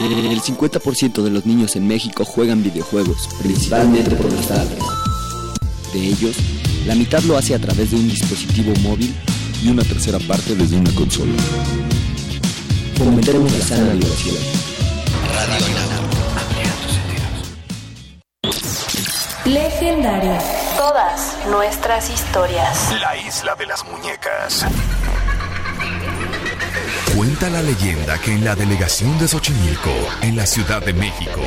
El 50% de los niños en México juegan videojuegos, principalmente por las tardes. De ellos, la mitad lo hace a través de un dispositivo móvil y una tercera parte desde una consola. Fomentemos la sana diversión. Radio Legendario. Todas nuestras historias. La isla de las muñecas. Cuenta la leyenda que en la delegación de Xochimilco, en la Ciudad de México,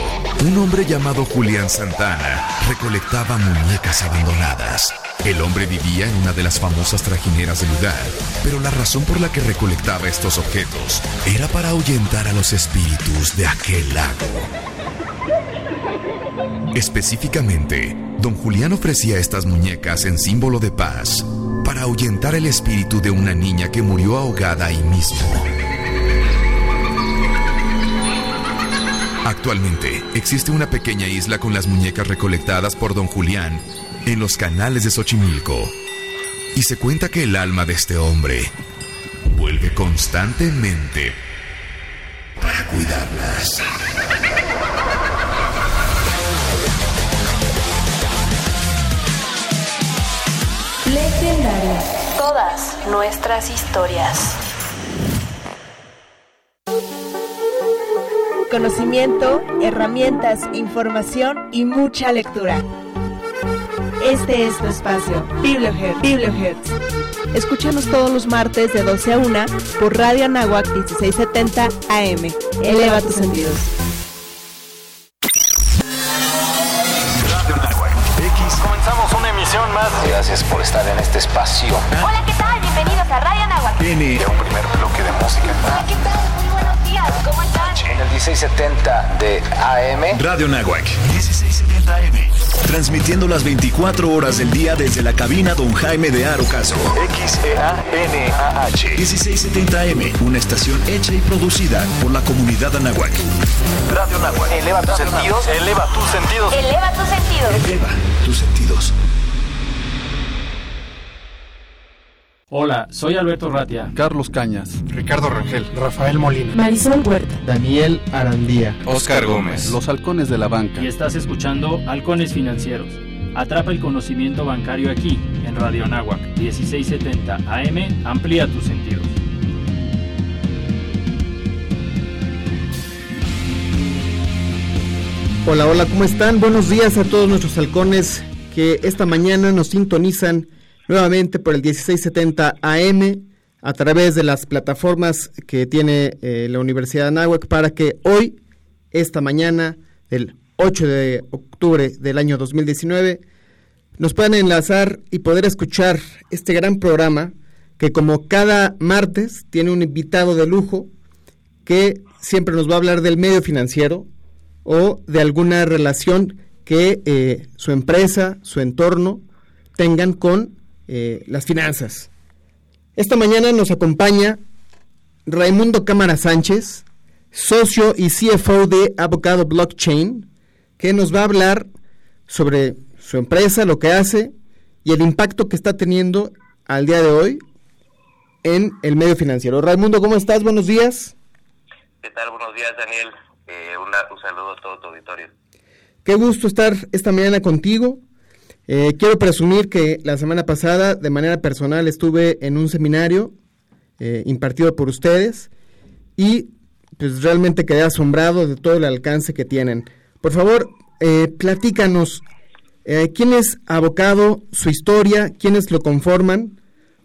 un hombre llamado Julián Santana recolectaba muñecas abandonadas. El hombre vivía en una de las famosas trajineras del lugar, pero la razón por la que recolectaba estos objetos era para ahuyentar a los espíritus de aquel lago. Específicamente, don Julián ofrecía estas muñecas en símbolo de paz para ahuyentar el espíritu de una niña que murió ahogada ahí mismo. Actualmente existe una pequeña isla con las muñecas recolectadas por don Julián en los canales de Xochimilco. Y se cuenta que el alma de este hombre vuelve constantemente para cuidarlas. Todas nuestras historias. Conocimiento, herramientas, información y mucha lectura. Este es tu espacio, Bibliohertz. Bibliohertz. Escúchanos todos los martes de 12 a 1 por Radio Anáhuac 1670 AM. Eleva tus sentidos. Radio Nahuac X. Comenzamos una emisión más. Gracias por estar en este espacio. Hola, ¿qué tal? Bienvenidos a Radio Nahuatl. Tiene un primer bloque de música. Hola, ¿qué tal? Muy buenos días. ¿Cómo están? En el 1670 de AM. Radio Nahuac 1670 AM. Transmitiendo las 24 horas del día desde la cabina Don Jaime de Arocaso. XEANAH 1670 AM. Una estación hecha y producida por la comunidad Anahuac. Radio Nahuac. Eleva tus sentidos. Eleva tus sentidos. Eleva tus sentidos. Eleva tus sentidos. Hola, soy Alberto Ratia. Carlos Cañas, Ricardo Rangel. Rafael Molina. Marisol Huerta. Daniel Arandía, Oscar Gómez. Los Halcones de la Banca. Y estás escuchando Halcones Financieros. Atrapa el conocimiento bancario aquí, en Radio Anáhuac, 1670 AM. Amplía tus sentidos. Hola, hola, ¿cómo están? Buenos días a todos nuestros halcones que esta mañana nos sintonizan nuevamente por el 1670 AM a través de las plataformas que tiene eh, la Universidad de Anáhuac para que hoy, esta mañana, del 8 de octubre del año 2019, nos puedan enlazar y poder escuchar este gran programa que como cada martes tiene un invitado de lujo que siempre nos va a hablar del medio financiero o de alguna relación que eh, su empresa, su entorno tengan con eh, las finanzas. Esta mañana nos acompaña Raimundo Cámara Sánchez, socio y CFO de Avocado Blockchain, que nos va a hablar sobre su empresa, lo que hace y el impacto que está teniendo al día de hoy en el medio financiero. Raimundo, ¿cómo estás? Buenos días. ¿Qué tal? Buenos días, Daniel. Eh, una- un saludo a todo tu auditorio. Qué gusto estar esta mañana contigo. Eh, quiero presumir que la semana pasada, de manera personal, estuve en un seminario eh, impartido por ustedes y pues realmente quedé asombrado de todo el alcance que tienen. Por favor, eh, platícanos eh, quién es Abocado, su historia, quiénes lo conforman,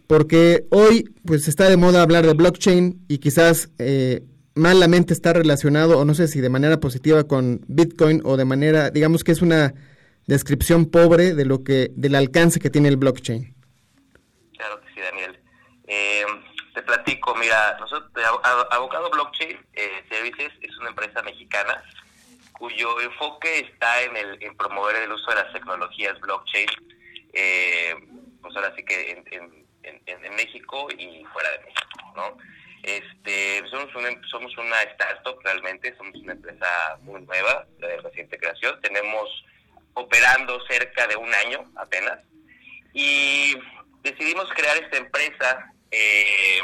porque hoy pues está de moda hablar de blockchain y quizás eh, malamente está relacionado, o no sé si de manera positiva con Bitcoin o de manera, digamos que es una descripción pobre de lo que, del alcance que tiene el blockchain. Claro que sí, Daniel. Eh, te platico, mira, nosotros, Abocado Blockchain eh, Services es una empresa mexicana cuyo enfoque está en, el, en promover el uso de las tecnologías blockchain, eh, pues ahora sí que en, en, en, México y fuera de México, ¿no? Este, somos una, somos una startup realmente, somos una empresa muy nueva, de reciente creación, tenemos operando cerca de un año apenas y decidimos crear esta empresa eh,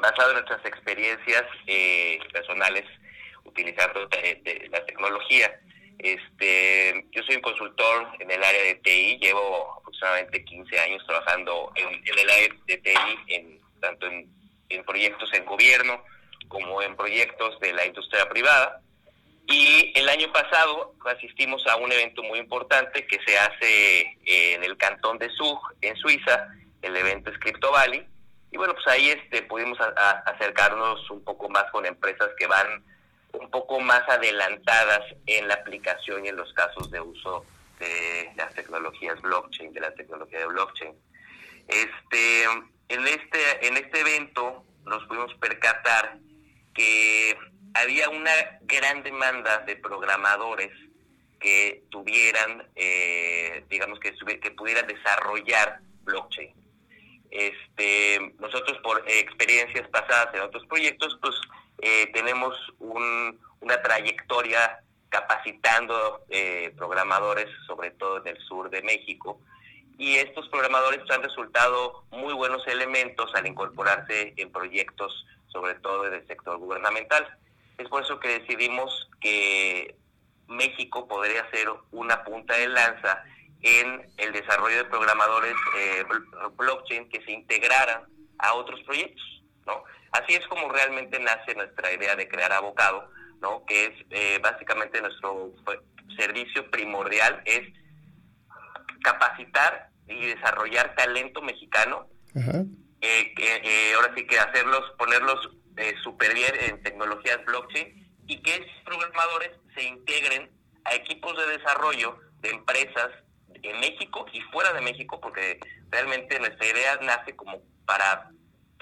basada en nuestras experiencias eh, personales utilizando la tecnología. Este, yo soy un consultor en el área de TI, llevo aproximadamente 15 años trabajando en, el área de TI, en, tanto en, proyectos en gobierno como en proyectos de la industria privada. Y el año pasado asistimos a un evento muy importante que se hace en el cantón de Zug, en Suiza, el evento es Crypto Valley. Y bueno, pues ahí este, pudimos acercarnos un poco más con empresas que van un poco más adelantadas en la aplicación y en los casos de uso de las tecnologías blockchain, de la tecnología de blockchain. Este, en este, en este evento nos pudimos percatar que había una gran demanda de programadores que tuvieran, eh, digamos que, que pudieran desarrollar blockchain. Este, nosotros por experiencias pasadas en otros proyectos, pues eh, tenemos una trayectoria capacitando eh, programadores, sobre todo en el sur de México, y estos programadores han resultado muy buenos elementos al incorporarse en proyectos, sobre todo en el sector gubernamental. Es por eso que decidimos que México podría ser una punta de lanza en el desarrollo de programadores eh, blockchain que se integraran a otros proyectos, ¿no? Así es como realmente nace nuestra idea de crear Abocado, ¿no? Que es eh, básicamente nuestro servicio primordial es capacitar y desarrollar talento mexicano, eh, ahora sí que hacerlos, ponerlos eh, super bien en tecnologías blockchain y que esos programadores se integren a equipos de desarrollo de empresas en México y fuera de México, porque realmente nuestra idea nace como para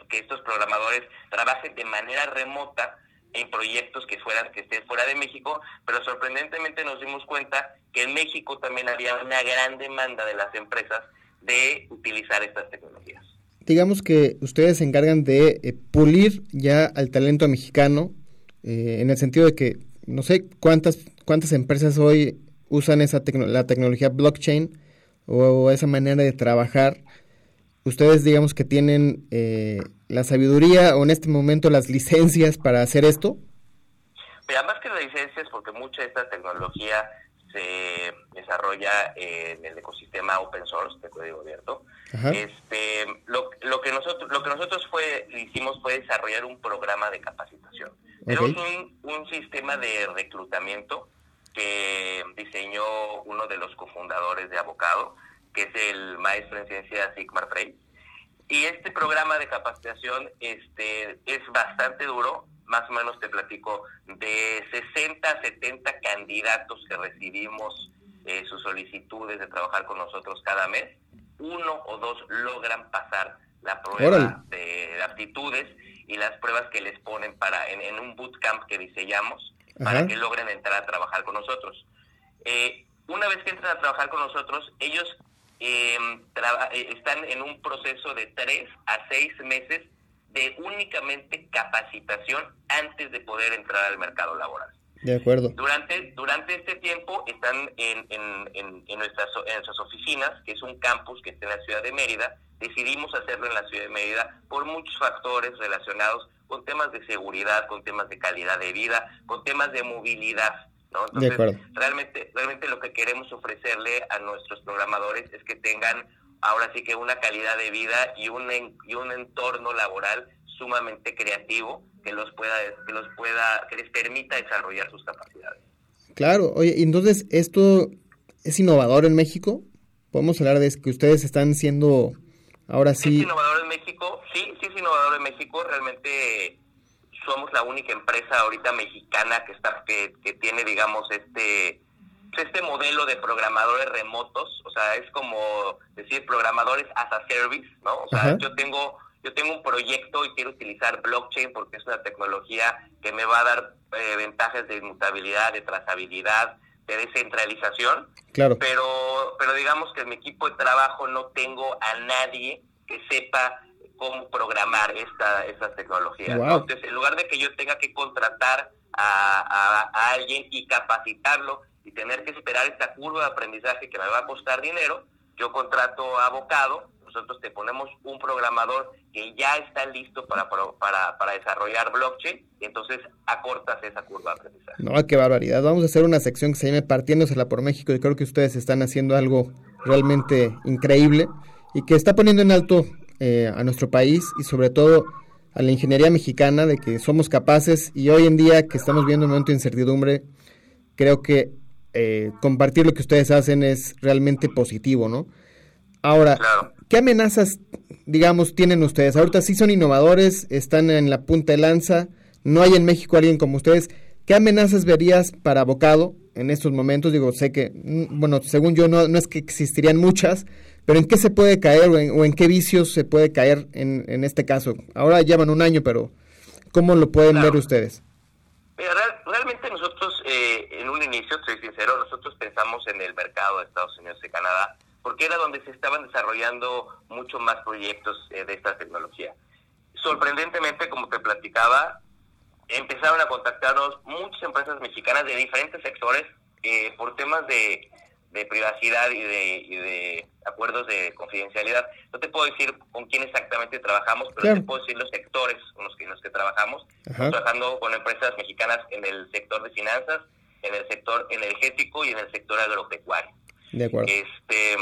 que estos programadores trabajen de manera remota en proyectos que fueran que estén fuera de México, pero sorprendentemente nos dimos cuenta que en México también había una gran demanda de las empresas de utilizar estas tecnologías. Digamos que ustedes se encargan de eh, pulir ya al talento mexicano, eh, en el sentido de que no sé cuántas cuántas empresas hoy usan esa la tecnología blockchain o, esa manera de trabajar. Ustedes digamos que tienen eh, la sabiduría o en este momento las licencias para hacer esto? Mira, más que las licencias, porque mucha de esta tecnología se desarrolla en el ecosistema open source de código abierto. Este, lo, lo, que nosotros lo que nosotros fue hicimos fue desarrollar un programa de capacitación. Tenemos un, un sistema de reclutamiento que diseñó uno de los cofundadores de Abocado, que es el maestro en ciencias Sigmar Frey. Y este programa de capacitación este, es bastante duro, más o menos te platico, de 60 a 70 candidatos que recibimos eh, sus solicitudes de trabajar con nosotros cada mes, uno o dos logran pasar la prueba de aptitudes y las pruebas que les ponen para en, un bootcamp que diseñamos para que logren entrar a trabajar con nosotros. Eh, una vez que entran a trabajar con nosotros, ellos Em, eh, están en un proceso de tres a seis meses de únicamente capacitación antes de poder entrar al mercado laboral. De acuerdo. Durante, durante este tiempo están en, en, en, nuestras, en nuestras oficinas, que es un campus que está en la ciudad de Mérida. Decidimos hacerlo en la ciudad de Mérida por muchos factores relacionados con temas de seguridad, con temas de calidad de vida, con temas de movilidad. Entonces, realmente, realmente lo que queremos ofrecerle a nuestros programadores es que tengan ahora sí que una calidad de vida y un, y un entorno laboral sumamente creativo que los pueda que los pueda que les permita desarrollar sus capacidades. Claro, oye, entonces esto es innovador en México. Podemos hablar de que ustedes están siendo ahora sí. ¿Es innovador en México? Sí, sí es innovador en México. Realmente somos la única empresa ahorita mexicana que está que, que tiene digamos este este modelo de programadores remotos, o sea, es como decir programadores as a service, ¿no? O sea, yo tengo yo tengo un proyecto y quiero utilizar blockchain porque es una tecnología que me va a dar eh, ventajas de inmutabilidad, de trazabilidad, de descentralización. Claro. Pero, pero digamos que en mi equipo de trabajo no tengo a nadie que sepa cómo programar esta, estas tecnologías. Entonces, en lugar de que yo tenga que contratar a, a, alguien y capacitarlo y tener que esperar esta curva de aprendizaje que me va a costar dinero, yo contrato a abocado nosotros te ponemos un programador que ya está listo para, para, para desarrollar blockchain y entonces acortas esa curva de aprendizaje. No, qué barbaridad. Vamos a hacer una sección que se llame Partiéndosela por México y creo que ustedes están haciendo algo realmente increíble y que está poniendo en alto eh, a nuestro país y sobre todo a la ingeniería mexicana de que somos capaces y hoy en día que estamos viendo un momento de incertidumbre, creo que eh, compartir lo que ustedes hacen es realmente positivo, ¿no? Ahora, ¿qué amenazas, digamos, tienen ustedes? Ahorita sí son innovadores, están en la punta de lanza, no hay en México alguien como ustedes. ¿Qué amenazas verías para Bocado en estos momentos? Digo, sé que, mm, bueno, según yo no, no es que existirían muchas, pero ¿en qué se puede caer o en, qué vicios se puede caer en, en, este caso? Ahora llevan un año, pero ¿cómo lo pueden ver ustedes? Mira, realmente nosotros, eh, en un inicio, soy sincero, nosotros pensamos en el mercado de Estados Unidos y Canadá porque era donde se estaban desarrollando mucho más proyectos eh, de esta tecnología. Sorprendentemente, como te platicaba, empezaron a contactarnos muchas empresas mexicanas de diferentes sectores eh, por temas de, privacidad y de, acuerdos de confidencialidad. No te puedo decir con quién exactamente trabajamos, pero te puedo decir los sectores con los que, en los que trabajamos. Trabajando con empresas mexicanas en el sector de finanzas, en el sector energético y en el sector agropecuario. De acuerdo. Este,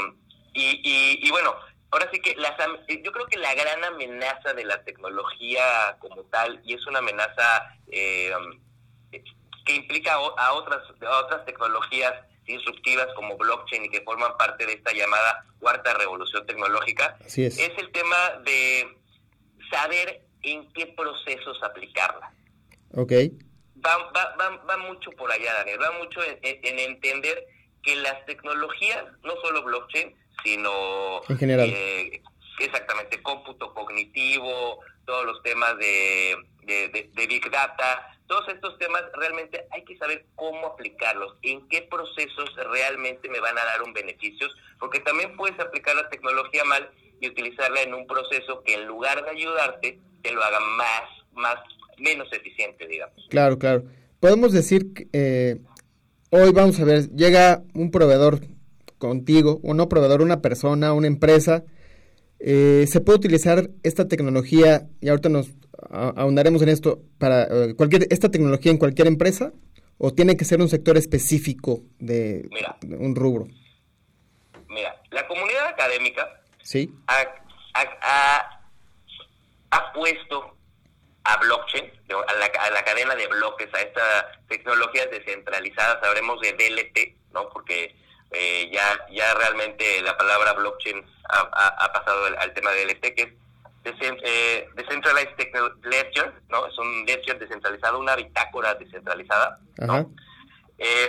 y, y, bueno, ahora sí que las, yo creo que la gran amenaza de la tecnología como tal, y es una amenaza eh, que implica a otras, a otras tecnologías disruptivas como blockchain y que forman parte de esta llamada cuarta revolución tecnológica, es. es. el tema de saber en qué procesos aplicarla. Ok. Va, va, va, mucho por allá, Daniel, va mucho en entender que las tecnologías, no solo blockchain, sino en general. Eh, exactamente cómputo cognitivo, todos los temas de, de, Big Data, todos estos temas realmente hay que saber cómo aplicarlos, en qué procesos realmente me van a dar un beneficio, porque también puedes aplicar la tecnología mal y utilizarla en un proceso que en lugar de ayudarte, te lo haga más, más, menos eficiente, digamos. Claro, claro. Podemos decir que eh, hoy vamos a ver, llega un proveedor contigo, o no proveedor, una persona, una empresa, eh, se puede utilizar esta tecnología, y ahorita nos ahondaremos en esto, para eh, cualquier, esta tecnología en cualquier empresa, o tiene que ser un sector específico de, un rubro? Mira, la comunidad académica ¿Sí? ha, ha, ha, puesto a blockchain, a la, a la, cadena de bloques, a estas tecnologías descentralizadas, hablemos de DLT, ¿no? Porque eh, ya, ya realmente la palabra blockchain ha, pasado al, tema del DLT, que es eh, Decentralized Ledger, ¿no? Es un ledger descentralizado, una bitácora descentralizada, eh,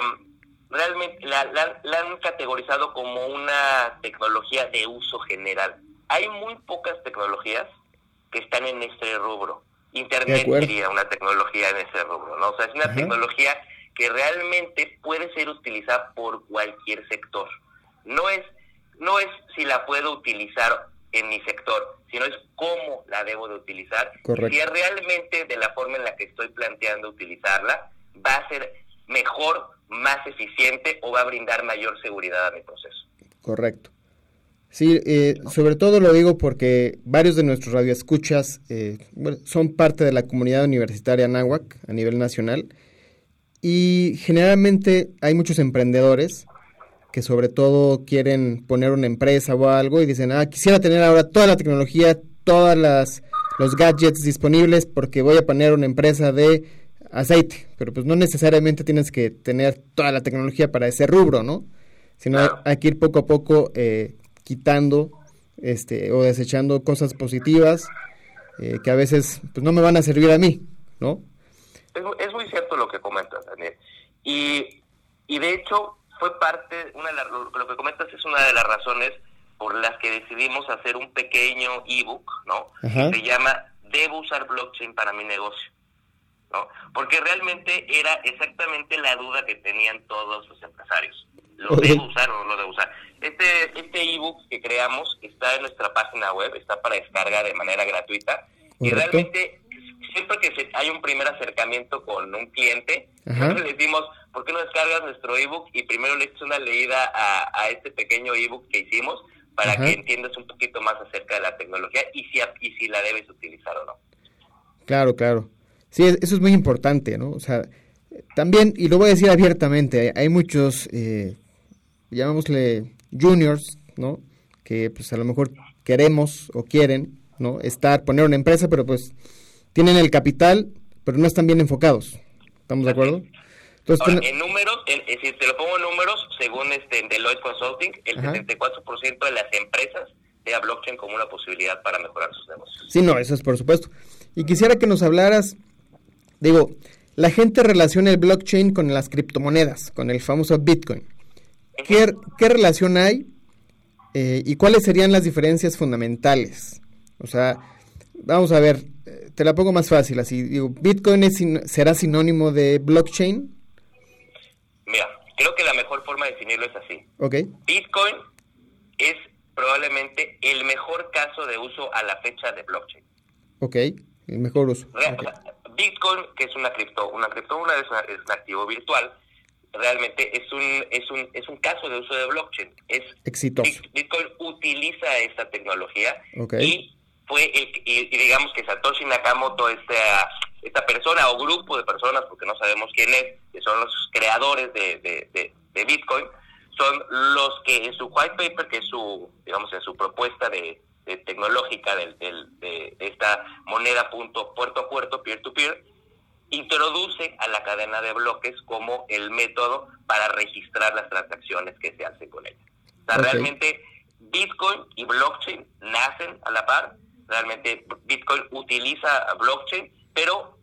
realmente la, la, han categorizado como una tecnología de uso general. Hay muy pocas tecnologías que están en este rubro. Internet sería una tecnología en ese rubro, ¿no? O sea, es una tecnología que realmente puede ser utilizada por cualquier sector. No es, no es si la puedo utilizar en mi sector, sino es cómo la debo de utilizar. Si es realmente de la forma en la que estoy planteando utilizarla, va a ser mejor, más eficiente o va a brindar mayor seguridad a mi proceso. Correcto. Sí, eh, sobre todo lo digo porque varios de nuestros radioescuchas eh, son parte de la comunidad universitaria náhuac a nivel nacional y generalmente hay muchos emprendedores que sobre todo quieren poner una empresa o algo y dicen, ah, quisiera tener ahora toda la tecnología, todas las los gadgets disponibles porque voy a poner una empresa de aceite, pero pues no necesariamente tienes que tener toda la tecnología para ese rubro, ¿no? Sino hay que ir poco a poco eh, quitando este o desechando cosas positivas eh, que a veces pues no me van a servir a mí, ¿no? Es, muy cierto lo que comentas, Daniel. Y, y de hecho, fue parte, una de lo que comentas es una de las razones por las que decidimos hacer un pequeño ebook, ¿no? Que se llama Debo usar blockchain para mi negocio, ¿no? Porque realmente era exactamente la duda que tenían todos los empresarios. ¿Lo debo usar o no lo debo usar? Este este ebook que creamos está en nuestra página web, está para descarga de manera gratuita y realmente siempre que hay un primer acercamiento con un cliente, le decimos, ¿por qué no descargas nuestro ebook y primero le echas una leída a, a este pequeño ebook que hicimos para que entiendas un poquito más acerca de la tecnología y si, y si la debes utilizar o no. Claro, claro. Sí, eso es muy importante, ¿no? O sea, también, y lo voy a decir abiertamente, hay, muchos, eh, llamémosle juniors, ¿no? Que pues a lo mejor queremos o quieren, ¿no? Estar, poner una empresa, pero pues tienen el capital, pero no están bien enfocados. ¿Estamos de acuerdo? Entonces, en números, si te lo pongo en números, según este Deloitte Consulting, el 74% de las empresas ve a blockchain como una posibilidad para mejorar sus negocios. Sí, no, eso es por supuesto. Y quisiera que nos hablaras, digo, la gente relaciona el blockchain con las criptomonedas, con el famoso Bitcoin. ¿Qué, qué relación hay eh, y cuáles serían las diferencias fundamentales? O sea, vamos a ver, eh, te la pongo más fácil, así, digo, ¿Bitcoin es, será sinónimo de blockchain? Mira, creo que la mejor forma de definirlo es así. Okay. Bitcoin es probablemente el mejor caso de uso a la fecha de blockchain. Ok, el mejor uso. Bitcoin, que es una cripto, una criptomoneda es, un activo virtual, realmente es un es un es un caso de uso de blockchain. Es exitoso. Bitcoin utiliza esta tecnología y fue el, y, digamos que Satoshi Nakamoto esta esta persona o grupo de personas, porque no sabemos quién es, que son los creadores de, de, Bitcoin, son los que en su white paper, que es su, digamos, en su propuesta de, tecnológica del, de, esta moneda punto puerto a puerto, peer-to-peer, introduce a la cadena de bloques como el método para registrar las transacciones que se hacen con ella. O sea, realmente Bitcoin y blockchain nacen a la par. Realmente Bitcoin utiliza blockchain, pero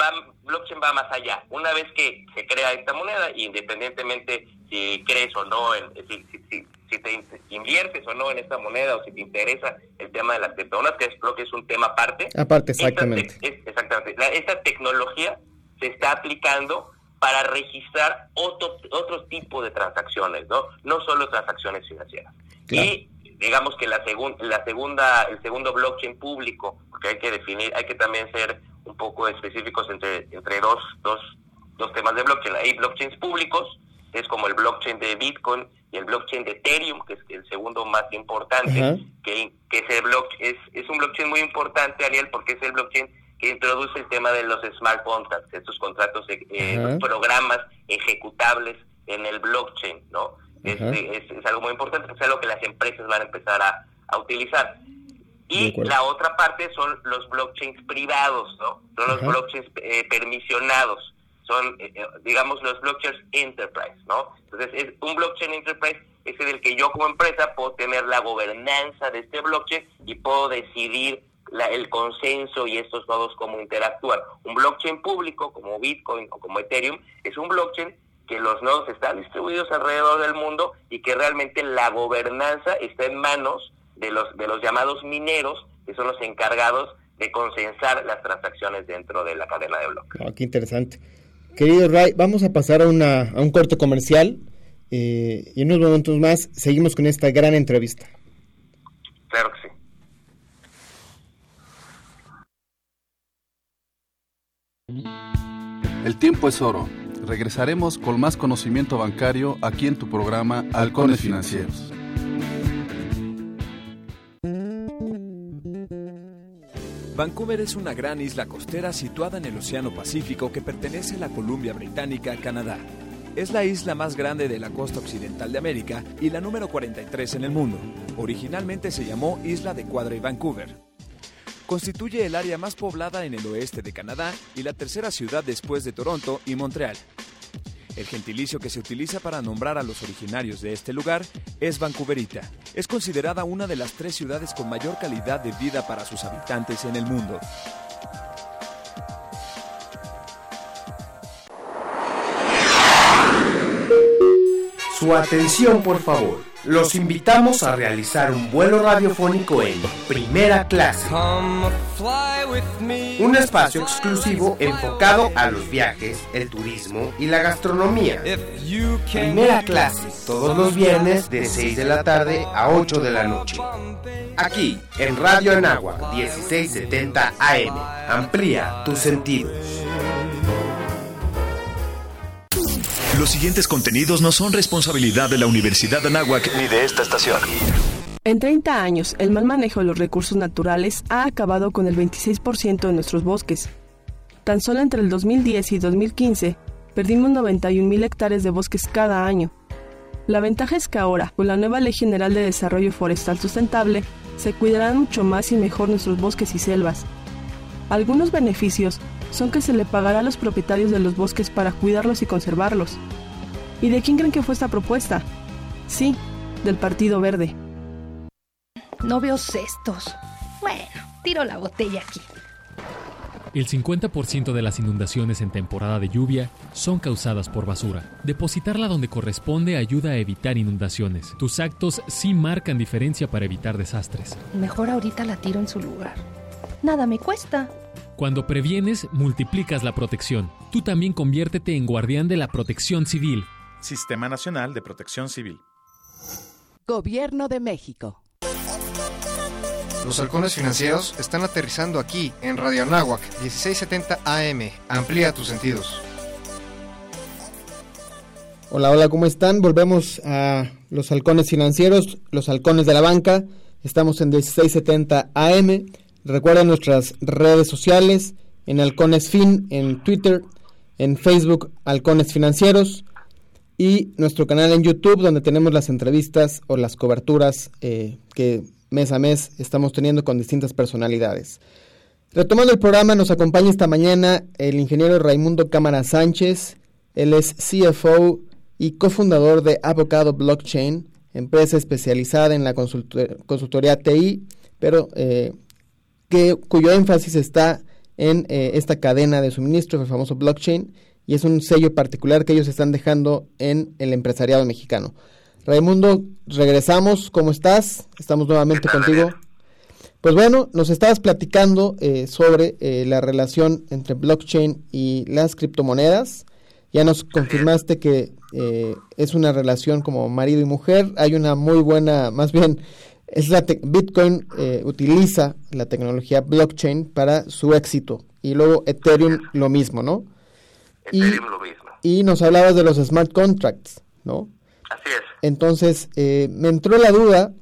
va, blockchain va más allá. Una vez que se crea esta moneda, independientemente si crees o no, en, si, si, si, te inviertes o no en esta moneda o si te interesa el tema de las criptomonedas, que es, creo que es un tema aparte. Aparte, exactamente. Esta, exactamente. esta tecnología se está aplicando para registrar otro, otro tipo de transacciones, ¿no? No solo transacciones financieras. Y digamos que la, segunda la segunda, el segundo blockchain público, porque hay que definir, hay que también ser un poco específicos entre, entre dos, dos, dos temas de blockchain. Hay blockchains públicos, es como el blockchain de Bitcoin y el blockchain de Ethereum, que es el segundo más importante, que, que ese block, es, es un blockchain muy importante, Ariel, porque es el blockchain que introduce el tema de los smart contracts, estos contratos, eh, programas ejecutables en el blockchain, ¿no? Es, es, algo muy importante, es algo que las empresas van a empezar a, a utilizar. Y la otra parte son los blockchains privados, ¿no? Son los blockchains eh, permisionados, son, eh, eh, digamos, los blockchains enterprise, ¿no? Entonces, es un blockchain enterprise es en el que yo como empresa puedo tener la gobernanza de este blockchain y puedo decidir la, el consenso y estos nodos cómo interactúan. Un blockchain público como Bitcoin o como Ethereum es un blockchain que los nodos están distribuidos alrededor del mundo y que realmente la gobernanza está en manos de los, de los llamados mineros, que son los encargados de consensar las transacciones dentro de la cadena de bloques. Ah, qué interesante. Querido Ray, vamos a pasar a, una, a un corto comercial eh, y en unos momentos más seguimos con esta gran entrevista. Claro que sí. El tiempo es oro. Regresaremos con más conocimiento bancario aquí en tu programa Halcones Financieros. Vancouver es una gran isla costera situada en el Océano Pacífico que pertenece a la Columbia Británica, Canadá. Es la isla más grande de la costa occidental de América y la número 43 en el mundo. Originalmente se llamó Isla de Cuadra y Vancouver. Constituye el área más poblada en el oeste de Canadá y la tercera ciudad después de Toronto y Montreal. El gentilicio que se utiliza para nombrar a los originarios de este lugar es Vancouverita. Es considerada una de las tres ciudades con mayor calidad de vida para sus habitantes en el mundo. Su atención, por favor. Los invitamos a realizar un vuelo radiofónico en primera clase. Un espacio exclusivo enfocado a los viajes, el turismo y la gastronomía. Primera clase, todos los viernes de 6 de la tarde a 8 de la noche. Aquí, en Radio Anáhuac 1670 AM. Amplía tus sentidos. Los siguientes contenidos no son responsabilidad de la Universidad de Anáhuac ni de esta estación. En 30 años, el mal manejo de los recursos naturales ha acabado con el 26% de nuestros bosques. Tan solo entre el 2010 y 2015, perdimos 91.000 hectáreas de bosques cada año. La ventaja es que ahora, con la nueva Ley General de Desarrollo Forestal Sustentable, se cuidarán mucho más y mejor nuestros bosques y selvas. Algunos beneficios son que se le pagará a los propietarios de los bosques para cuidarlos y conservarlos. ¿Y de quién creen que fue esta propuesta? Sí, del Partido Verde. No veo cestos. Bueno, tiro la botella aquí. El 50% de las inundaciones en temporada de lluvia son causadas por basura. Depositarla donde corresponde ayuda a evitar inundaciones. Tus actos sí marcan diferencia para evitar desastres. Mejor ahorita la tiro en su lugar. Nada me cuesta. Cuando previenes, multiplicas la protección. Tú también conviértete en guardián de la protección civil. Sistema Nacional de Protección Civil. Gobierno de México. Los halcones financieros están aterrizando aquí, en Radio Anáhuac, 1670 AM. Amplía tus sentidos. Hola, hola, ¿cómo están? Volvemos a los halcones financieros, los halcones de la banca. Estamos en 1670 AM. Recuerden nuestras redes sociales, en Halcones Fin, en Twitter, en Facebook Halcones Financieros y nuestro canal en YouTube donde tenemos las entrevistas o las coberturas eh, que mes a mes estamos teniendo con distintas personalidades. Retomando el programa, nos acompaña esta mañana el ingeniero Raimundo Cámara Sánchez. Él es CFO y cofundador de Avocado Blockchain, empresa especializada en la consultoría TI, pero eh, que, cuyo énfasis está en eh, esta cadena de suministro, el famoso blockchain, y es un sello particular que ellos están dejando en el empresariado mexicano. Raimundo, regresamos, ¿cómo estás? Estamos nuevamente contigo. Pues bueno, nos estabas platicando eh, sobre eh, la relación entre blockchain y las criptomonedas. Ya nos confirmaste que es una relación como marido y mujer. Hay una muy buena, más bien, es la Bitcoin eh, utiliza la tecnología blockchain para su éxito y luego Ethereum lo mismo, ¿no? Ethereum lo mismo. Y nos hablabas de los smart contracts, ¿no? Así es. Entonces, eh, me entró la duda,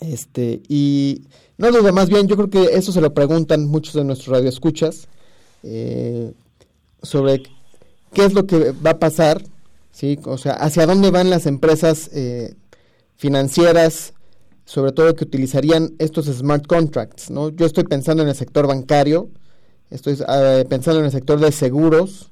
este, y no duda, más bien, yo creo que eso se lo preguntan muchos de nuestros radioescuchas, eh, sobre qué es lo que va a pasar, ¿sí? O sea, hacia dónde van las empresas eh, financieras, sobre todo que utilizarían estos smart contracts, ¿no? Yo estoy pensando en el sector bancario, estoy uh, pensando en el sector de seguros,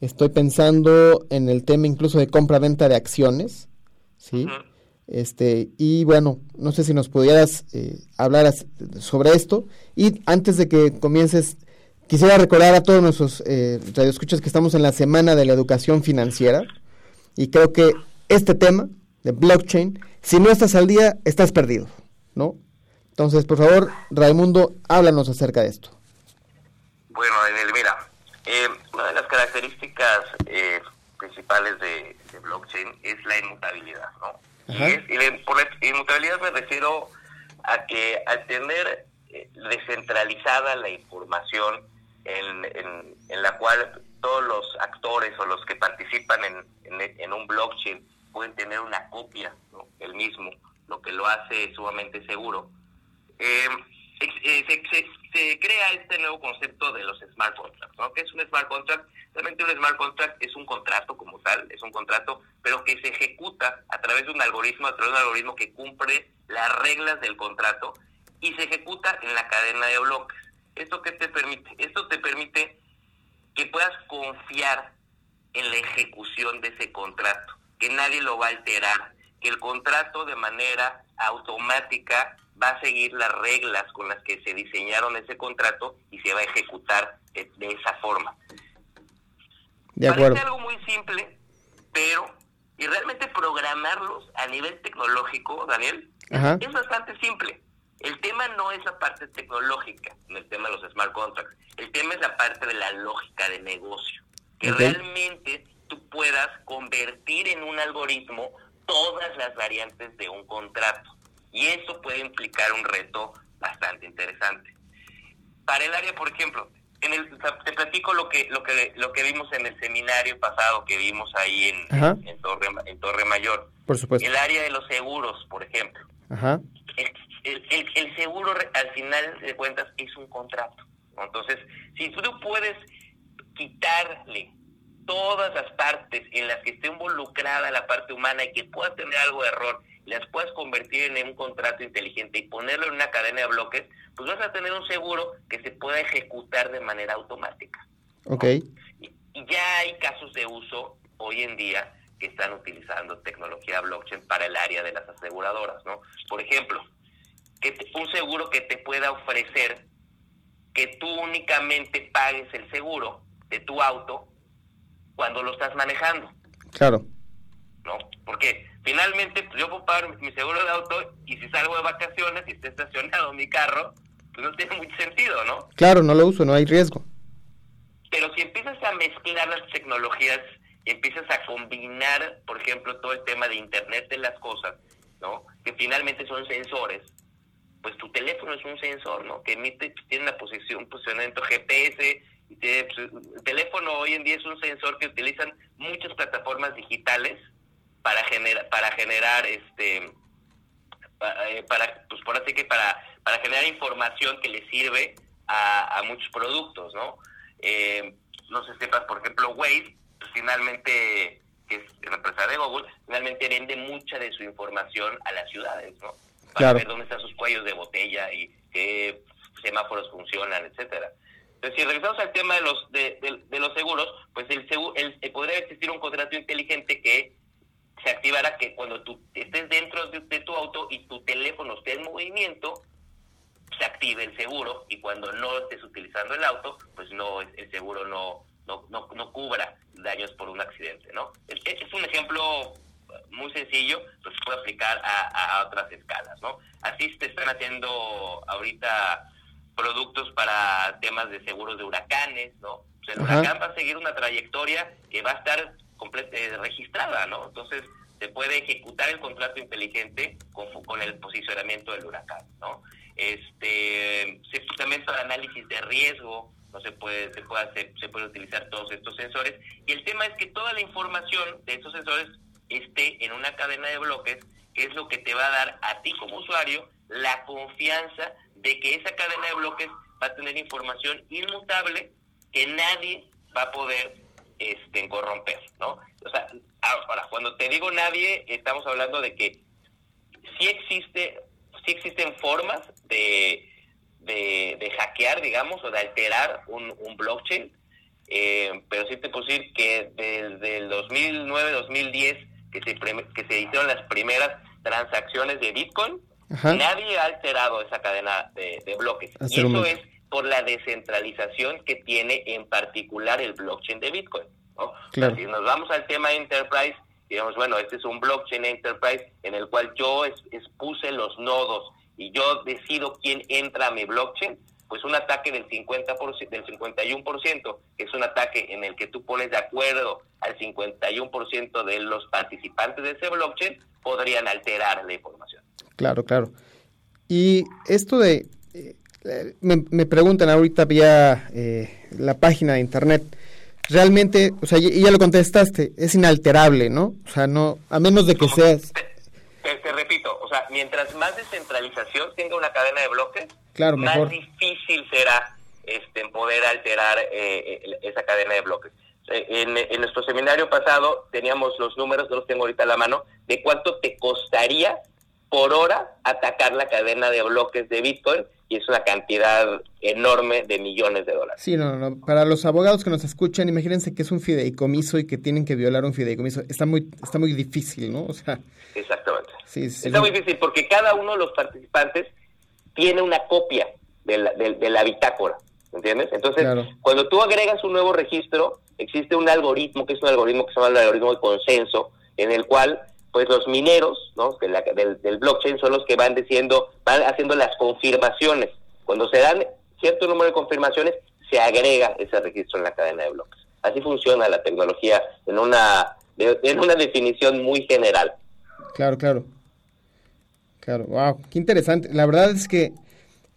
estoy pensando en el tema incluso de compra-venta de acciones, ¿sí? Uh -huh. Este, y bueno, no sé si nos pudieras eh, hablar sobre esto. Y antes de que comiences, quisiera recordar a todos nuestros eh, radioescuchas que estamos en la Semana de la Educación Financiera. Y creo que este tema de blockchain si no estás al día, estás perdido, ¿no? Entonces, por favor, Raimundo, háblanos acerca de esto. Bueno, Daniel, mira, eh, una de las características eh, principales de, de, blockchain es la inmutabilidad, ¿no? Y, es, y por la inmutabilidad me refiero a que al tener eh, descentralizada la información en, en, en, la cual todos los actores o los que participan en, en, en un blockchain pueden tener una copia, ¿no? el mismo, lo que lo hace sumamente seguro. Eh, eh, se, se, se, crea este nuevo concepto de los smart contracts, ¿no? ¿Qué es un smart contract? Realmente un smart contract es un contrato como tal, es un contrato, pero que se ejecuta a través de un algoritmo, a través de un algoritmo que cumple las reglas del contrato y se ejecuta en la cadena de bloques. ¿Esto qué te permite? Esto te permite que puedas confiar en la ejecución de ese contrato, que nadie lo va a alterar, que el contrato de manera automática va a seguir las reglas con las que se diseñaron ese contrato y se va a ejecutar de, de esa forma. De acuerdo. Parece algo muy simple, pero y realmente programarlos a nivel tecnológico, Daniel, Ajá. es bastante simple. El tema no es la parte tecnológica, no el tema de los smart contracts. El tema es la parte de la lógica de negocio. Que realmente tú puedas convertir en un algoritmo todas las variantes de un contrato. Y eso puede implicar un reto bastante interesante. Para el área, por ejemplo, en el, te platico lo que, lo que lo que vimos en el seminario pasado que vimos ahí en, Ajá. en Torre, en Torre Mayor. Por supuesto. El área de los seguros, por ejemplo. Ajá. El, el- el- el seguro al final de cuentas es un contrato. Entonces, si tú puedes quitarle todas las partes en las que esté involucrada la parte humana y que pueda tener algo de error, las puedas convertir en un contrato inteligente y ponerlo en una cadena de bloques, pues vas a tener un seguro que se pueda ejecutar de manera automática. Ok. Y ya hay casos de uso hoy en día que están utilizando tecnología blockchain para el área de las aseguradoras, ¿no? Por ejemplo, que te- un seguro que te pueda ofrecer que tú únicamente pagues el seguro de tu auto cuando lo estás manejando, Claro. ¿no? Porque finalmente pues, yo puedo pagar mi seguro de auto y si salgo de vacaciones y está estacionado mi carro, pues no tiene mucho sentido, ¿no? Claro, no lo uso, no hay riesgo. Pero si empiezas a mezclar las tecnologías y empiezas a combinar, por ejemplo, todo el tema de Internet de las cosas, ¿no? Que finalmente son sensores, pues tu teléfono es un sensor, ¿no? Que emite, tiene una posición, un posicionamiento GPS. Y tiene, pues, el teléfono hoy en día es un sensor que utilizan muchas plataformas digitales para generar, para generar este eh, para pues por así que para para generar información que le sirve a, a muchos productos no Eh, no si sepas por ejemplo Waze pues, finalmente que es la empresa de Google finalmente vende mucha de su información a las ciudades no para Claro. ver dónde están sus cuellos de botella y qué semáforos funcionan etcétera entonces, si regresamos al tema de los de, de- los seguros, pues el, el, el- podría existir un contrato inteligente que se activará que cuando tú estés dentro de, tu auto y tu teléfono esté en movimiento, se active el seguro y cuando no estés utilizando el auto, pues no el seguro no no, no, no cubra daños por un accidente, ¿no? Este es un ejemplo muy sencillo, se puede aplicar a, a otras escalas, ¿no? Así se están haciendo ahorita productos para temas de seguros de huracanes, ¿no? O sea, el Ajá. huracán va a seguir una trayectoria que va a estar eh, registrada, ¿no? Entonces se puede ejecutar el contrato inteligente con, con el posicionamiento del huracán, ¿no? Este, se, también para análisis de riesgo, no se puede, se puede hacer- se puede utilizar todos estos sensores y el tema es que toda la información de estos sensores esté en una cadena de bloques que es lo que te va a dar a ti como usuario la confianza de que esa cadena de bloques va a tener información inmutable que nadie va a poder este, corromper, ¿no? O sea, ahora, cuando te digo nadie, estamos hablando de que sí existe, sí existen formas de, de, de hackear, digamos, o de alterar un, un blockchain, eh, pero sí te puedo que desde el 2009-2010 que se, que se hicieron las primeras transacciones de Bitcoin, Ajá. nadie ha alterado esa cadena de, de bloques. Hasta y eso es por la descentralización que tiene en particular el blockchain de Bitcoin. ¿no? Claro. Si nos vamos al tema Enterprise, digamos, bueno, este es un blockchain Enterprise en el cual yo expuse los nodos y yo decido quién entra a mi blockchain, pues un ataque del 50%, del 51%, que es un ataque en el que tú pones de acuerdo al 51% de los participantes de ese blockchain, podrían alterar la información. Claro, claro. Y esto de... eh, me, me preguntan ahorita vía eh, la página de internet, realmente, o sea, y ya lo contestaste, es inalterable, ¿no? O sea, no, a menos de que seas... Te, te repito, o sea, mientras más descentralización tenga una cadena de bloques, Claro, más mejor. difícil será este, poder alterar eh, eh, esa cadena de bloques. Eh, En, en nuestro seminario pasado teníamos los números, no los tengo ahorita a la mano, de cuánto te costaría por hora atacar la cadena de bloques de Bitcoin y es una cantidad enorme de millones de dólares. Sí, no, no, para los abogados que nos escuchan, imagínense que es un fideicomiso y que tienen que violar un fideicomiso. Está muy, está muy difícil, ¿no? O sea, Exactamente. sí, sí. Está muy difícil porque cada uno de los participantes tiene una copia de la, de, de la bitácora, ¿entiendes? Entonces, Claro. cuando tú agregas un nuevo registro, existe un algoritmo, que es un algoritmo que se llama el algoritmo de consenso, en el cual pues los mineros ¿no? del, del, blockchain son los que van diciendo, van haciendo las confirmaciones. Cuando se dan cierto número de confirmaciones, se agrega ese registro en la cadena de bloques. Así funciona la tecnología en una, en una definición muy general. Claro, claro. Claro, wow, qué interesante. La verdad es que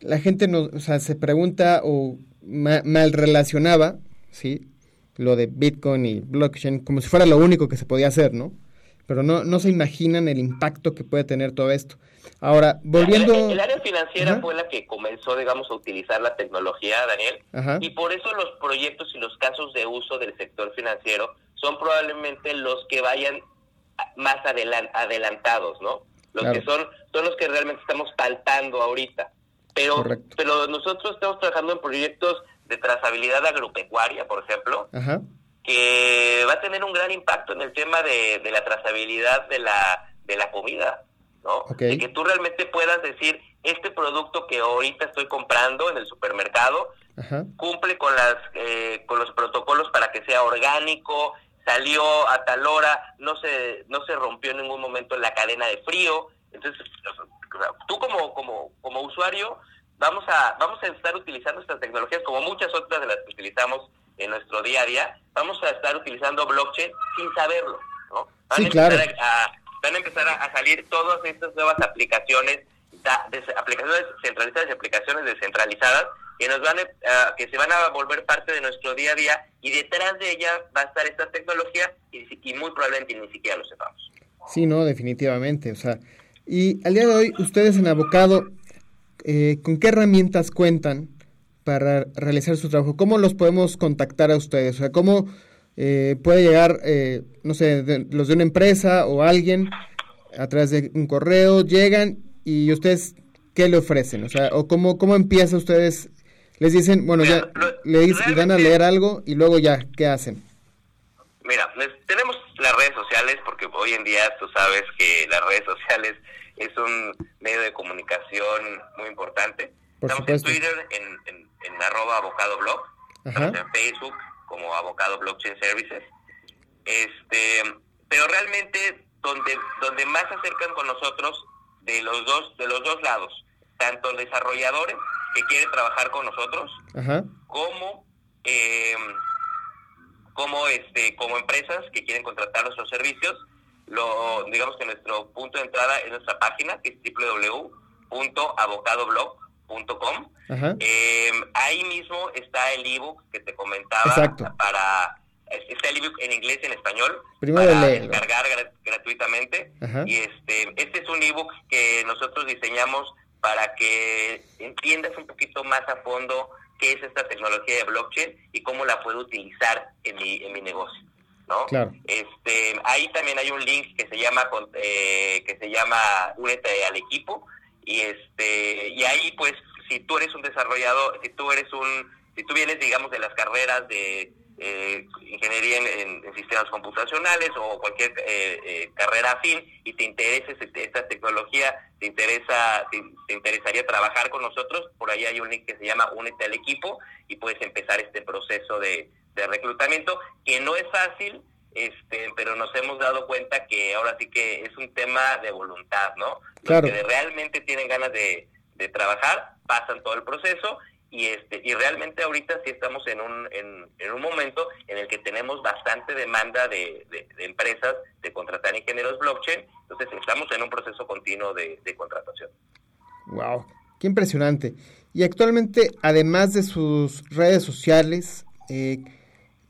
la gente no, o sea, se pregunta o mal relacionaba, ¿sí? Lo de Bitcoin y blockchain como si fuera lo único que se podía hacer, ¿no? Pero no, no se imaginan el impacto que puede tener todo esto. Ahora, volviendo... El, área financiera fue la que comenzó, digamos, a utilizar la tecnología, Daniel, y por eso los proyectos y los casos de uso del sector financiero son probablemente los que vayan más adelantados, ¿no? Los que son, son los que realmente estamos saltando ahorita. Pero, pero nosotros estamos trabajando en proyectos de trazabilidad agropecuaria, por ejemplo, que va a tener un gran impacto en el tema de, la trazabilidad de la, de la comida, ¿no? De que tú realmente puedas decir, este producto que ahorita estoy comprando en el supermercado cumple con las eh, con los protocolos para que sea orgánico, salió a tal hora, no se no se rompió en ningún momento en la cadena de frío. Entonces, tú como como como usuario vamos a vamos a estar utilizando estas tecnologías como muchas otras de las que utilizamos en nuestro día a día, vamos a estar utilizando blockchain sin saberlo, ¿no? Van, a, empezar a, van a empezar a, salir todas estas nuevas aplicaciones, aplicaciones centralizadas y aplicaciones descentralizadas que nos van a, que se van a volver parte de nuestro día a día y detrás de ella va a estar esta tecnología y, y muy probablemente ni siquiera lo sepamos. Sí, no, definitivamente, o sea, y al día de hoy ustedes en Abocado, eh, ¿con qué herramientas cuentan para realizar su trabajo? ¿Cómo los podemos contactar a ustedes? O sea, ¿cómo eh, puede llegar, eh, no sé, los de una empresa o alguien a través de un correo, llegan y ustedes, ¿qué le ofrecen? O sea, o cómo, cómo empieza ustedes les dicen, bueno, ya le dan a leer algo y luego ya, ¿qué hacen? Mira, tenemos las redes sociales porque hoy en día tú sabes que las redes sociales es un medio de comunicación muy importante. Estamos en Twitter, en, en, arroba abocado blog, estamos en Facebook como abocado blockchain services. Este, pero realmente donde donde más se acercan con nosotros de los dos de los dos lados, tanto desarrolladores que quieren trabajar con nosotros, como eh, como este como empresas que quieren contratar nuestros servicios. Lo digamos que nuestro punto de entrada es nuestra página que es www.abocadoblog.com. Eh, ahí mismo está el ebook que te comentaba para está el ebook en inglés y en español para descargar gratuitamente y este este es un ebook que nosotros diseñamos para que entiendas un poquito más a fondo qué es esta tecnología de blockchain y cómo la puedo utilizar en mi, en mi negocio. ¿no? Este, ahí también hay un link que se llama eh, que se llama únete al equipo y este y ahí pues si tú eres un desarrollador, si tú eres un si tú vienes digamos de las carreras de eh, ingeniería en, sistemas computacionales o cualquier eh, eh, carrera afín y te interesa esta tecnología, te interesa, te, interesaría trabajar con nosotros, por ahí hay un link que se llama Únete al equipo y puedes empezar este proceso de, reclutamiento, que no es fácil, este, pero nos hemos dado cuenta que ahora sí que es un tema de voluntad, ¿no? Los que realmente tienen ganas de, de trabajar, pasan todo el proceso y este y realmente ahorita sí estamos en un, en, un momento en el que tenemos bastante demanda de, empresas de contratar ingenieros blockchain, entonces estamos en un proceso continuo de, contratación. Wow, qué impresionante. Y actualmente, además de sus redes sociales, eh,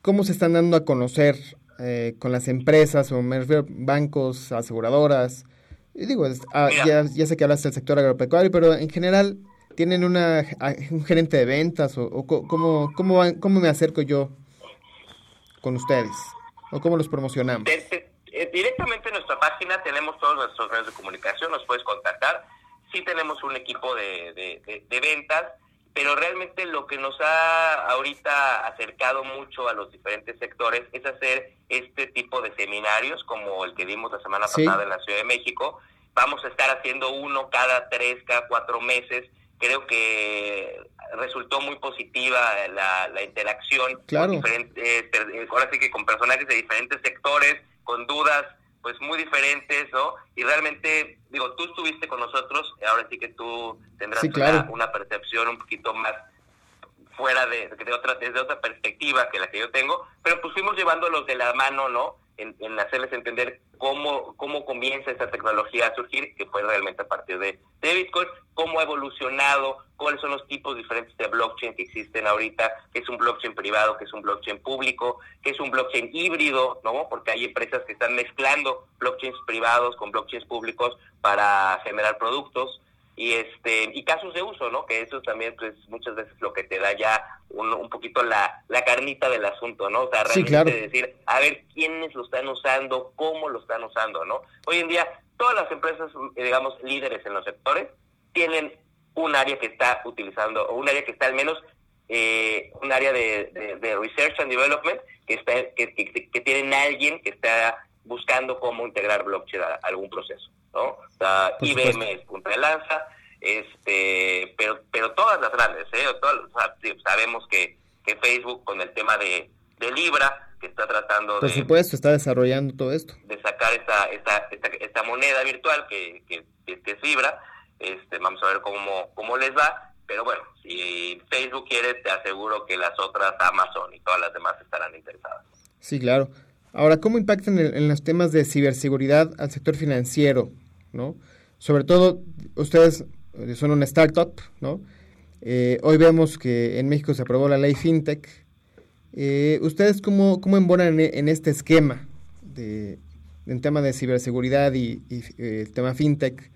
¿cómo se están dando a conocer eh, con las empresas o bancos, aseguradoras? Y digo, ah, ya, ya sé que hablas del sector agropecuario, pero en general, ¿Tienen una, un gerente de ventas o, cómo, cómo, cómo me acerco yo con ustedes? ¿O cómo los promocionamos? Eh, directamente en nuestra página tenemos todos nuestros medios de comunicación, nos puedes contactar. Sí tenemos un equipo de, de, ventas, pero realmente lo que nos ha ahorita acercado mucho a los diferentes sectores es hacer este tipo de seminarios como el que dimos la semana pasada en la Ciudad de México. Vamos a estar haciendo uno cada tres, cada cuatro meses. Creo que resultó muy positiva la, la interacción con diferentes, ahora sí que con personajes de diferentes sectores, con dudas pues muy diferentes, ¿no? Y realmente, digo, tú estuviste con nosotros, ahora sí que tú tendrás una, percepción un poquito más fuera de, de, otra desde otra perspectiva que la que yo tengo, pero pues fuimos llevándolos de la mano, ¿no? En, hacerles entender cómo, cómo comienza esta tecnología a surgir, que fue realmente a partir de, de Bitcoin, cómo ha evolucionado, cuáles son los tipos diferentes de blockchain que existen ahorita, que es un blockchain privado, que es un blockchain público, que es un blockchain híbrido, ¿no? Porque hay empresas que están mezclando blockchains privados con blockchains públicos para generar productos y este y casos de uso, ¿no? Que eso también pues muchas veces lo que te da ya un, un poquito la, la carnita del asunto, ¿no? O sea, realmente decir, a ver quiénes lo están usando, cómo lo están usando, ¿no? Hoy en día todas las empresas, digamos, líderes en los sectores tienen un área que está utilizando o un área que está al menos eh, un área de, de, research and development que está que, que, tienen alguien que está buscando cómo integrar blockchain a algún proceso. ¿no? O sea, IBM es punta de lanza, este, pero, pero todas las grandes, ¿eh? sabemos que, que Facebook con el tema de, de Libra, que está tratando Por supuesto, está desarrollando todo esto. De sacar esta, esta, esta, moneda virtual que, que, que, es Libra, este, vamos a ver cómo, cómo les va, pero bueno, si Facebook quiere, te aseguro que las otras, Amazon y todas las demás estarán interesadas. Sí, claro. Ahora, ¿cómo impactan en, los temas de ciberseguridad al sector financiero? ¿no? Sobre todo, ustedes eh, son una startup, ¿no? Eh, hoy vemos que en México se aprobó la ley FinTech. Eh, ¿Ustedes cómo, cómo embonan en, este esquema de, en tema de ciberseguridad y, el tema FinTech?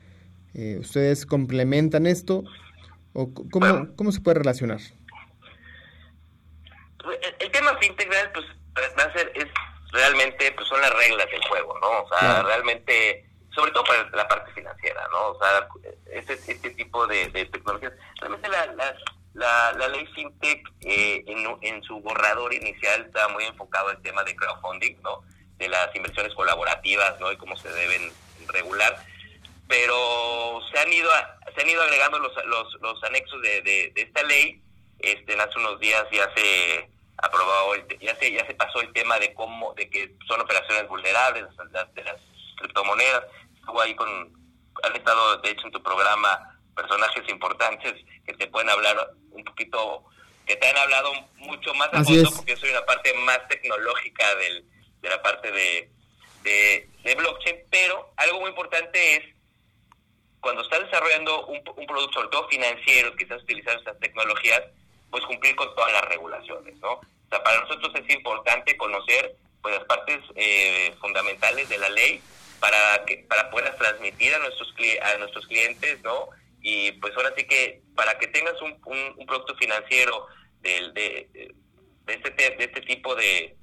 ¿Ustedes complementan esto o cómo, cómo se puede relacionar? El, tema FinTech pues, va a ser, es realmente pues son las reglas del juego, ¿no? O sea, realmente, sobre todo para la parte financiera, ¿no? O sea, este, este tipo de, tecnologías, realmente la, la, la, ley FinTech eh, en, en su borrador inicial está muy enfocado al tema de crowdfunding, ¿no? De las inversiones colaborativas, ¿no? Y cómo se deben regular. Pero se han ido se han ido agregando los, los, los anexos de, de, de esta ley. Este, hace unos días ya se aprobado, ya se, ya se pasó el tema de cómo, de que son operaciones vulnerables de las criptomonedas. Estuvo ahí con, han estado de hecho en tu programa personajes importantes que te pueden hablar un poquito, que te han hablado mucho más a fondo, porque yo soy una parte más tecnológica del, de la parte de, de, blockchain, pero algo muy importante es cuando estás desarrollando un, un producto, sobre todo financiero, que estás utilizando estas tecnologías, pues cumplir con todas las regulaciones, ¿no? O sea, para nosotros es importante conocer pues las partes eh, fundamentales de la ley para que para poder transmitir a nuestros a nuestros clientes, ¿no? Y pues ahora sí que para que tengas un, un, producto financiero de, de, de, este, de este tipo de,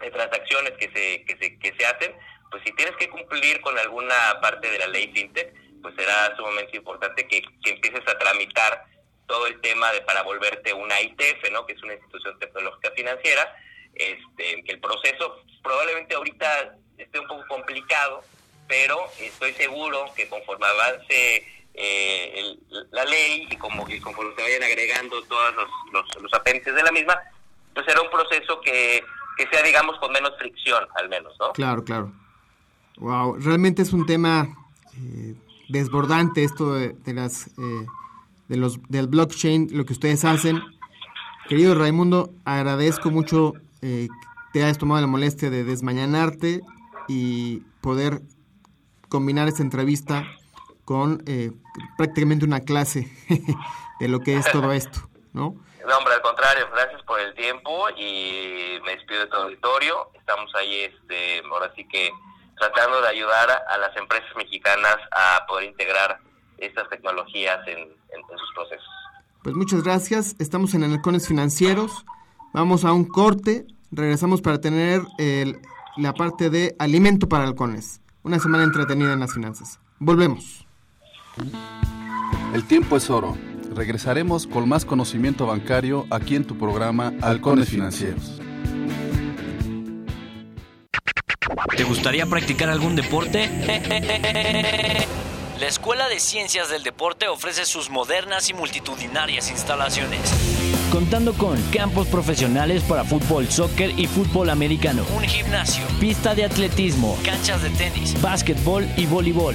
de transacciones que se, que se que se hacen, pues si tienes que cumplir con alguna parte de la ley fintech, pues será sumamente importante que, que empieces a tramitar todo el tema de para volverte una ITF, ¿no? que es una institución tecnológica financiera, este, que el proceso probablemente ahorita esté un poco complicado, pero estoy seguro que conforme avance eh, la ley y como y conforme se vayan agregando todos los, los, apéndices de la misma, pues será un proceso que, que sea, digamos, con menos fricción, al menos, ¿no? Claro, claro. Wow, realmente es un tema eh, desbordante esto de, las eh, de los, del blockchain, lo que ustedes hacen. Querido Raimundo, agradezco mucho eh, te hayas tomado la molestia de desmañanarte y poder combinar esta entrevista con eh, prácticamente una clase de lo que es todo esto, ¿no? No, hombre, al contrario, gracias por el tiempo y me despido de tu auditorio. Estamos ahí, este, ahora sí que tratando de ayudar a las empresas mexicanas a poder integrar estas tecnologías en, sus procesos. Pues muchas gracias. Estamos en Halcones Financieros. Vamos a un corte. Regresamos para tener la parte de alimento para halcones. Una semana entretenida en las finanzas. Volvemos. El tiempo es oro. Regresaremos con más conocimiento bancario aquí en tu programa Halcones Financieros. ¿Te gustaría practicar algún deporte? La Escuela de Ciencias del Deporte ofrece sus modernas y multitudinarias instalaciones. Contando con campos profesionales para fútbol, soccer y fútbol americano, un gimnasio, pista de atletismo, canchas de tenis, básquetbol y voleibol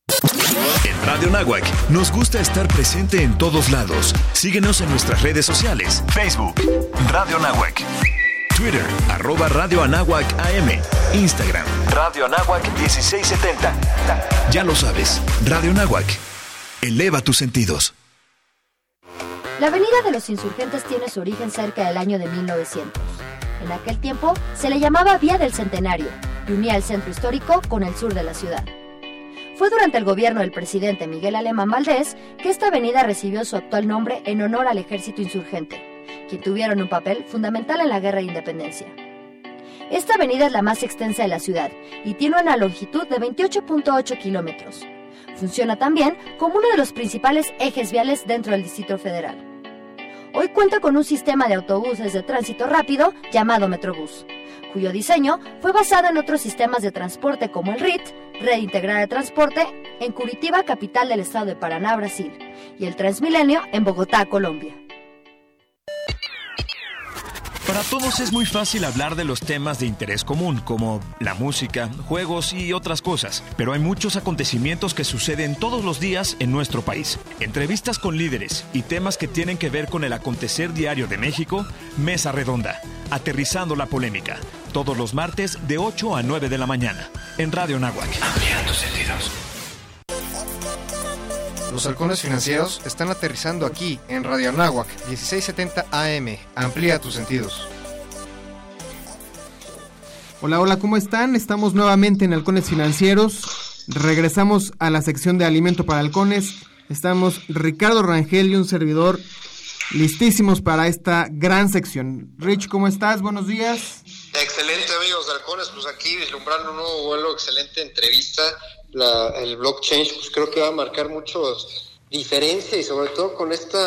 En Radio Nahuac nos gusta estar presente en todos lados. Síguenos en nuestras redes sociales: Facebook, Radio Nahuac, Twitter, arroba Radio Anáhuac AM, Instagram, Radio Anáhuac 1670. Ya lo sabes, Radio Nahuac. Eleva tus sentidos. La Avenida de los Insurgentes tiene su origen cerca del año de 1900. En aquel tiempo se le llamaba Vía del Centenario y unía el centro histórico con el sur de la ciudad. Fue durante el gobierno del presidente Miguel Alemán Valdés que esta avenida recibió su actual nombre en honor al ejército insurgente, quien tuvieron un papel fundamental en la guerra de independencia. Esta avenida es la más extensa de la ciudad y tiene una longitud de 28.8 kilómetros. Funciona también como uno de los principales ejes viales dentro del Distrito Federal. Hoy cuenta con un sistema de autobuses de tránsito rápido llamado Metrobús, cuyo diseño fue basado en otros sistemas de transporte como el RIT, Red Integrada de Transporte, en Curitiba, capital del estado de Paraná, Brasil, y el Transmilenio en Bogotá, Colombia. Para todos es muy fácil hablar de los temas de interés común, como la música, juegos y otras cosas, pero hay muchos acontecimientos que suceden todos los días en nuestro país. Entrevistas con líderes y temas que tienen que ver con el acontecer diario de México, Mesa Redonda, aterrizando la polémica, todos los martes de 8 a 9 de la mañana, en Radio Nahuac. Amplía tus sentidos. Los halcones financieros están aterrizando aquí en Radio Anáhuac 1670 AM. Amplía tus sentidos. Hola, hola, ¿cómo están? Estamos nuevamente en Halcones Financieros. Regresamos a la sección de alimento para halcones. Estamos Ricardo Rangel y un servidor listísimos para esta gran sección. Rich, ¿cómo estás? Buenos días. Excelente amigos de Halcones, pues aquí vislumbrando un nuevo vuelo, excelente entrevista. La, el blockchain pues creo que va a marcar muchos diferencias y sobre todo con este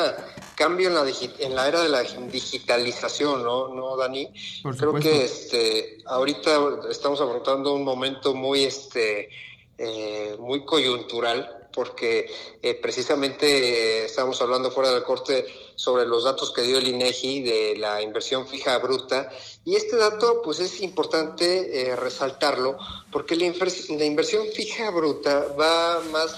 cambio en la, en la era de la digitalización, ¿no, ¿No Dani? creo que este, ahorita estamos afrontando un momento muy, este, eh, muy coyuntural porque eh, precisamente eh, estamos hablando fuera del corte sobre los datos que dio el INEGI de la inversión fija bruta y este dato pues es importante eh, resaltarlo porque la, la, inversión fija bruta va más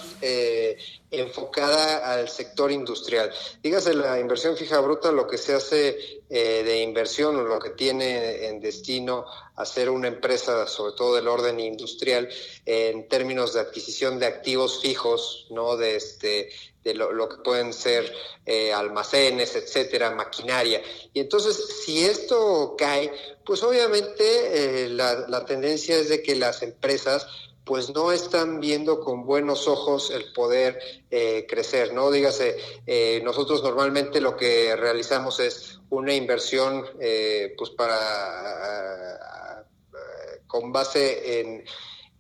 enfocada al sector industrial. Dígase la inversión fija bruta, lo que se hace de inversión o lo que tiene en destino hacer una empresa, sobre todo del orden industrial, en términos de adquisición de activos fijos, ¿no? De este de lo, que pueden ser eh, almacenes, etcétera, maquinaria. Y entonces, si esto cae, pues obviamente eh, la, la tendencia es de que las empresas pues no están viendo con buenos ojos el poder eh, crecer, ¿no? Dígase, eh, nosotros normalmente lo que realizamos es una inversión, eh, pues para, con base en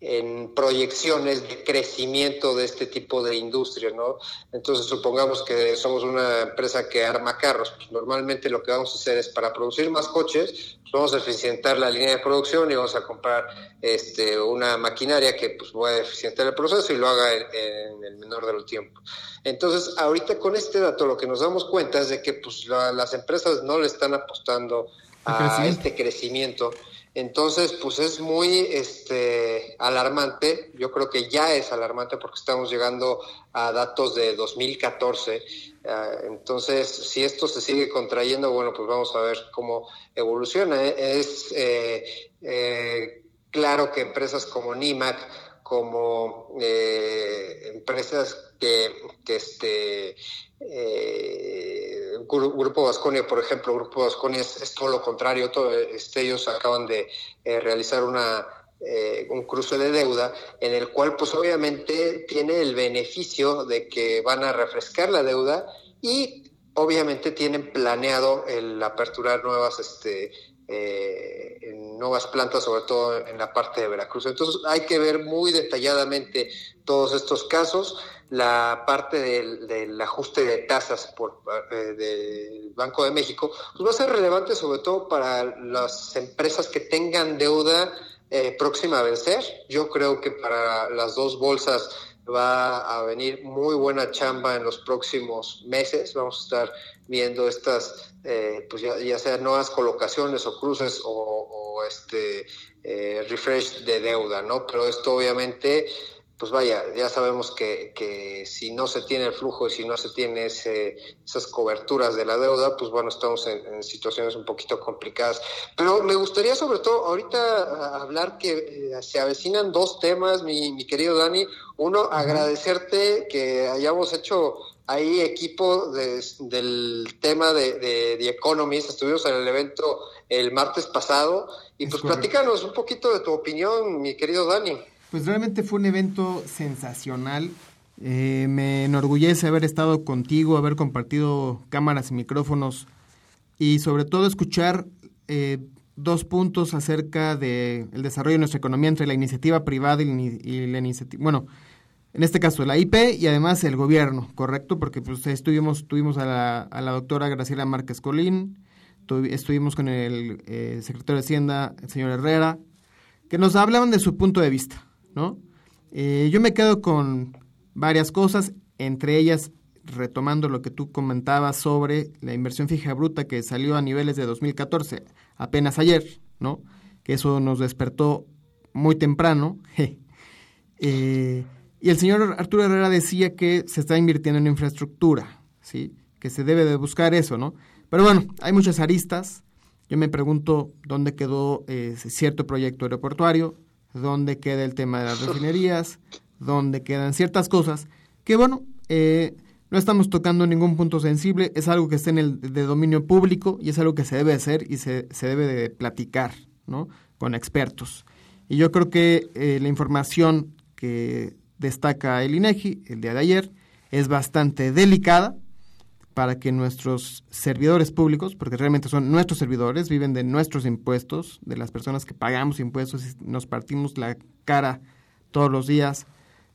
en proyecciones de crecimiento de este tipo de industria, ¿no? Entonces, supongamos que somos una empresa que arma carros, pues normalmente lo que vamos a hacer es para producir más coches, pues vamos a eficientar la línea de producción y vamos a comprar este, una maquinaria que pues va a eficientar el proceso y lo haga en, el menor de los tiempos. Entonces, ahorita con este dato lo que nos damos cuenta es de que pues las empresas no le están apostando a este crecimiento entonces, pues es muy este, alarmante, yo creo que ya es alarmante porque estamos llegando a datos de 2014. Ah, entonces, si esto se sigue contrayendo, bueno, pues vamos a ver cómo evoluciona. Es eh, eh, claro que empresas como NIMAC, como eh, empresas que, que este, eh, Grupo Vasconia, por ejemplo, Grupo Vasconia es, todo lo contrario, todo, este, ellos acaban de eh, realizar una, eh, un cruce de deuda en el cual pues obviamente tiene el beneficio de que van a refrescar la deuda y obviamente tienen planeado el aperturar nuevas este, eh, en nuevas plantas, sobre todo en la parte de Veracruz. Entonces hay que ver muy detalladamente todos estos casos. La parte del, ajuste de tasas por eh, del Banco de México pues va a ser relevante sobre todo para las empresas que tengan deuda eh, próxima a vencer. Yo creo que para las dos bolsas va a venir muy buena chamba en los próximos meses. Vamos a estar viendo estas, eh, pues ya, ya sean nuevas colocaciones o cruces o, este eh, refresh de deuda, ¿no? Pero esto obviamente pues vaya, ya sabemos que, que, si no se tiene el flujo y si no se tiene ese, esas coberturas de la deuda, pues bueno, estamos en, situaciones un poquito complicadas. Pero me gustaría sobre todo ahorita hablar que eh, se avecinan dos temas, mi, mi querido Dani. Uno, agradecerte que hayamos hecho ahí equipo del tema de, de The Economist. Estuvimos en el evento el martes pasado y pues platícanos un poquito de tu opinión, mi querido Dani. Pues realmente fue un evento sensacional. Eh, me enorgullece haber estado contigo, haber compartido cámaras y micrófonos y sobre todo escuchar eh, dos puntos acerca del desarrollo de nuestra economía entre la iniciativa privada y, la iniciativa, bueno, en este caso la IP y además el gobierno, ¿correcto? Porque pues estuvimos, tuvimos a la, doctora Graciela Márquez Colín, estuvimos con el eh, secretario de Hacienda, el señor Herrera, que nos hablaban de su punto de vista. ¿No? Eh, yo me quedo con varias cosas, entre ellas retomando lo que tú comentabas sobre la inversión fija bruta que salió a niveles de 2014, apenas ayer, ¿no? Que eso nos despertó muy temprano. Eh, y el señor Arturo Herrera decía que se está invirtiendo en infraestructura, ¿sí? Que se debe de buscar eso, ¿no? Pero bueno, hay muchas aristas. Yo me pregunto dónde quedó ese cierto proyecto aeroportuario, dónde queda el tema de las refinerías, dónde quedan ciertas cosas que, bueno, eh, no estamos tocando ningún punto sensible, es algo que está en el de dominio público y es algo que se debe hacer y se, se debe de platicar, ¿no? Con expertos. Y yo creo que eh, la información que destaca el INEGI el día de ayer es bastante delicada para que nuestros servidores públicos, porque realmente son nuestros servidores, viven de nuestros impuestos, de las personas que pagamos impuestos y nos partimos la cara todos los días,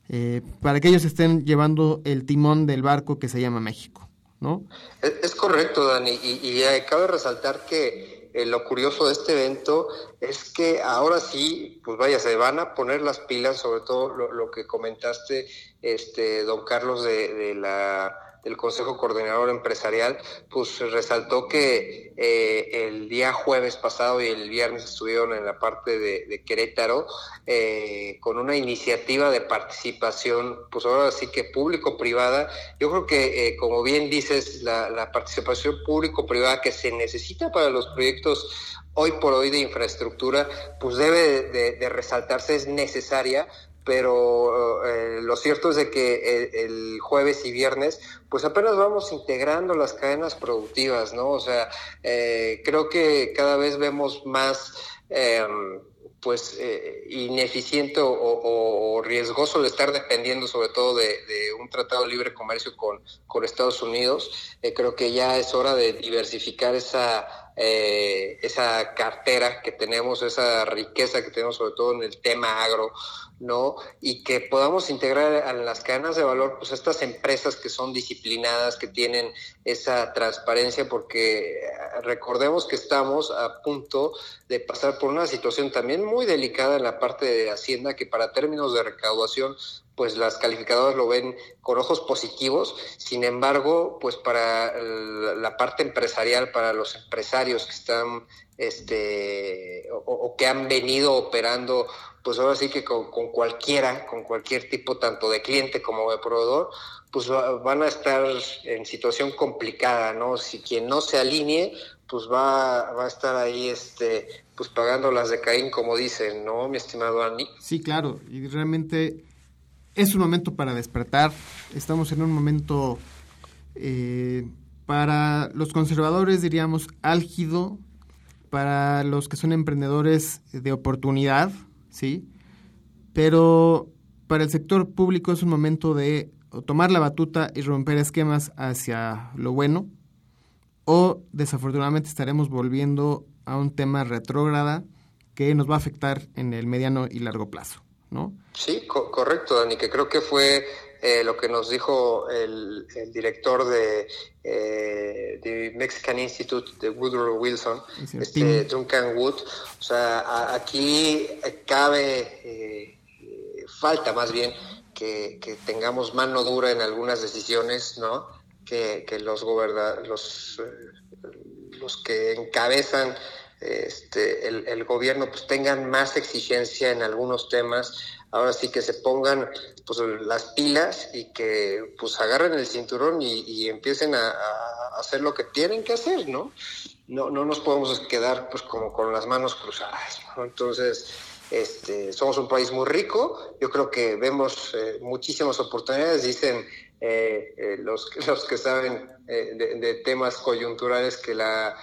eh, para que ellos estén llevando el timón del barco que se llama México, ¿no? Es, correcto, Dani, y, y cabe resaltar que eh, lo curioso de este evento es que ahora sí, pues vaya, se van a poner las pilas, sobre todo lo, que comentaste, este, don Carlos, de la del Consejo Coordinador Empresarial, pues resaltó que eh, el día jueves pasado y el viernes estuvieron en la parte de, Querétaro eh, con una iniciativa de participación, pues ahora sí que público-privada. Yo creo que, eh, como bien dices, la, participación público-privada que se necesita para los proyectos hoy por hoy de infraestructura, pues debe de resaltarse, es necesaria pero eh, lo cierto es de que el, jueves y viernes pues apenas vamos integrando las cadenas productivas, ¿no? O sea, eh, creo que cada vez vemos más em, pues eh, ineficiente o, riesgoso el estar dependiendo sobre todo de, un tratado de libre comercio con, con Estados Unidos. creo que ya es hora de diversificar esa esa cartera que tenemos, esa riqueza que tenemos sobre todo en el tema agro, ¿no? Y que podamos integrar a las cadenas de valor, pues estas empresas que son disciplinadas, que tienen esa transparencia, porque eh, recordemos que estamos a punto de pasar por una situación también muy delicada en la parte de Hacienda, que para términos de recaudación, pues las calificadoras lo ven con ojos positivos, sin embargo, pues para la parte empresarial, para los empresarios que están este o que han venido operando pues ahora sí que con, cualquiera, con cualquier tipo tanto de cliente como de proveedor, pues van a estar en situación complicada, ¿no? Si quien no se alinee, pues va, va a estar ahí, este, pues pagando las de Caín, como dicen, ¿no, mi estimado Andy? Sí, claro, y realmente es un momento para despertar, estamos en un momento eh, para los conservadores, diríamos, álgido, para los que son emprendedores de oportunidad, ¿sí? Pero para el sector público es un momento de tomar la batuta y romper esquemas hacia lo bueno, o desafortunadamente estaremos volviendo a un tema retrógrada que nos va a afectar en el mediano y largo plazo, ¿no? Sí, correcto, Dani, que creo que fue eh, lo que nos dijo el, director de, eh, Mexican Institute de Woodrow Wilson, este, Duncan Wood. O sea, aquí cabe, eh, falta más bien que, tengamos mano dura en algunas decisiones, ¿no? Que, los, los, los que encabezan este, el, gobierno pues tengan más exigencia en algunos temas ahora sí que se pongan pues las pilas y que pues agarren el cinturón y, empiecen a, hacer lo que tienen que hacer, ¿no? No, no nos podemos quedar pues como con las manos cruzadas, ¿no? Entonces, este, somos un país muy rico, yo creo que vemos eh, muchísimas oportunidades, dicen eh, eh, los, los que saben de, temas coyunturales que la,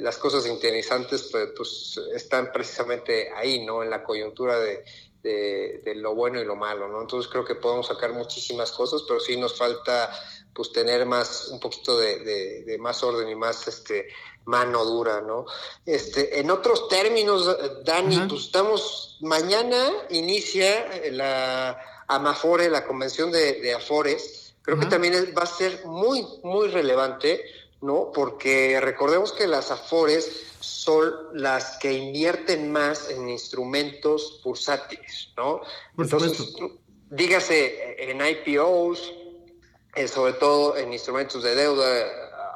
las cosas interesantes pues, pues, están precisamente ahí, ¿no? En la coyuntura de, de, lo bueno y lo malo, ¿no? Entonces creo que podemos sacar muchísimas cosas, pero sí nos falta pues tener más, un poquito de, más orden y más este mano dura, ¿no? Este, en otros términos, Dani, pues estamos, mañana inicia la Amafore, la convención de, Afores, creo que también va a ser muy, muy relevante, ¿no? Porque recordemos que las Afores son las que invierten más en instrumentos bursátiles, ¿no? Entonces, dígase en IPOs, eh, sobre todo en instrumentos de deuda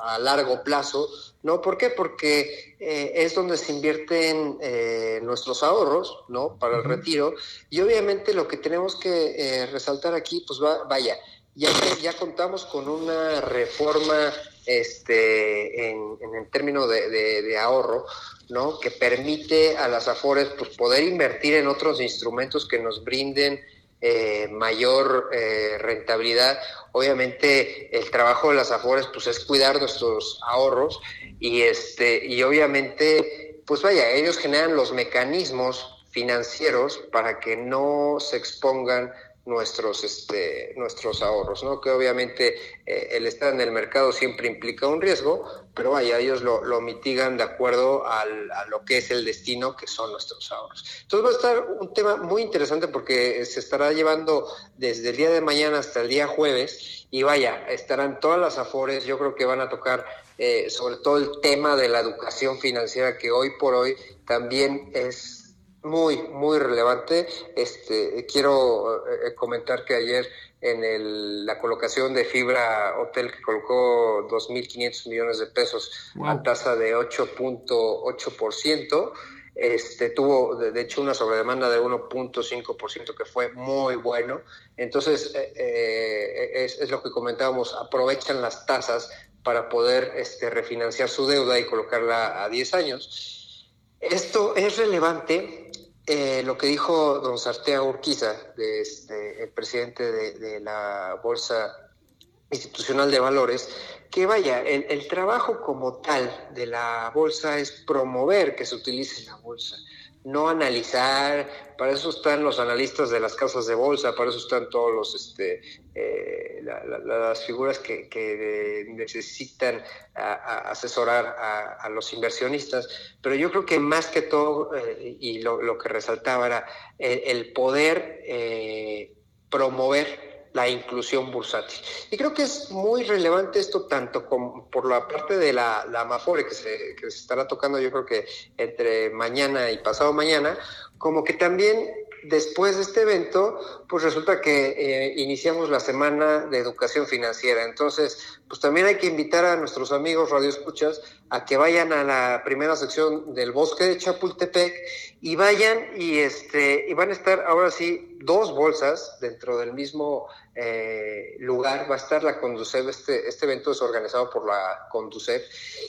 a largo plazo, ¿no? ¿Por qué? Porque eh, es donde se invierten eh, nuestros ahorros, ¿no? Para el retiro. Y obviamente lo que tenemos que resaltar aquí, pues vaya, ya, ya contamos con una reforma este, en, el término de, ahorro, ¿no? que permite a las AFORES pues, poder invertir en otros instrumentos que nos brinden eh, mayor eh, rentabilidad. Obviamente el trabajo de las AFORES pues, es cuidar nuestros ahorros y, este, y obviamente, pues vaya, ellos generan los mecanismos financieros para que no se expongan nuestros, este, nuestros ahorros, ¿no? Que obviamente eh, el estar en el mercado siempre implica un riesgo, pero vaya, ellos lo, lo mitigan de acuerdo al, a lo que es el destino, que son nuestros ahorros. Entonces va a estar un tema muy interesante porque se estará llevando desde el día de mañana hasta el día jueves y vaya, estarán todas las afores, yo creo que van a tocar eh, sobre todo el tema de la educación financiera que hoy por hoy también es muy, muy relevante. Este, quiero eh, comentar que ayer en el, la colocación de Fibra Hotel que colocó 2.500 millones de pesos a tasa de 8.8%, este, tuvo de hecho una sobredemanda de 1.5% que fue muy bueno. Entonces, eh, eh, es, es, lo que comentábamos, aprovechan las tasas para poder este, refinanciar su deuda y colocarla a 10 años. Esto es relevante eh, lo que dijo don Sartea Urquiza, este, el presidente de, la Bolsa Institucional de Valores, que vaya, el, el, trabajo como tal de la bolsa es promover que se utilice la bolsa no analizar, para eso están los analistas de las casas de bolsa, para eso están todos los, este, eh, las figuras que, necesitan asesorar a, los inversionistas, pero yo creo que más que todo, eh, y lo, que resaltaba era el, poder eh, promover la inclusión bursátil. Y creo que es muy relevante esto tanto como por la parte de la, la Amafore que se, que se estará tocando yo creo que entre mañana y pasado mañana, como que también después de este evento, pues resulta que eh, iniciamos la semana de educación financiera. Entonces, pues también hay que invitar a nuestros amigos radioescuchas a que vayan a la primera sección del bosque de Chapultepec y vayan y este y van a estar ahora sí dos bolsas dentro del mismo eh, lugar. Va a estar la Conducef, este, este evento es organizado por la Conducef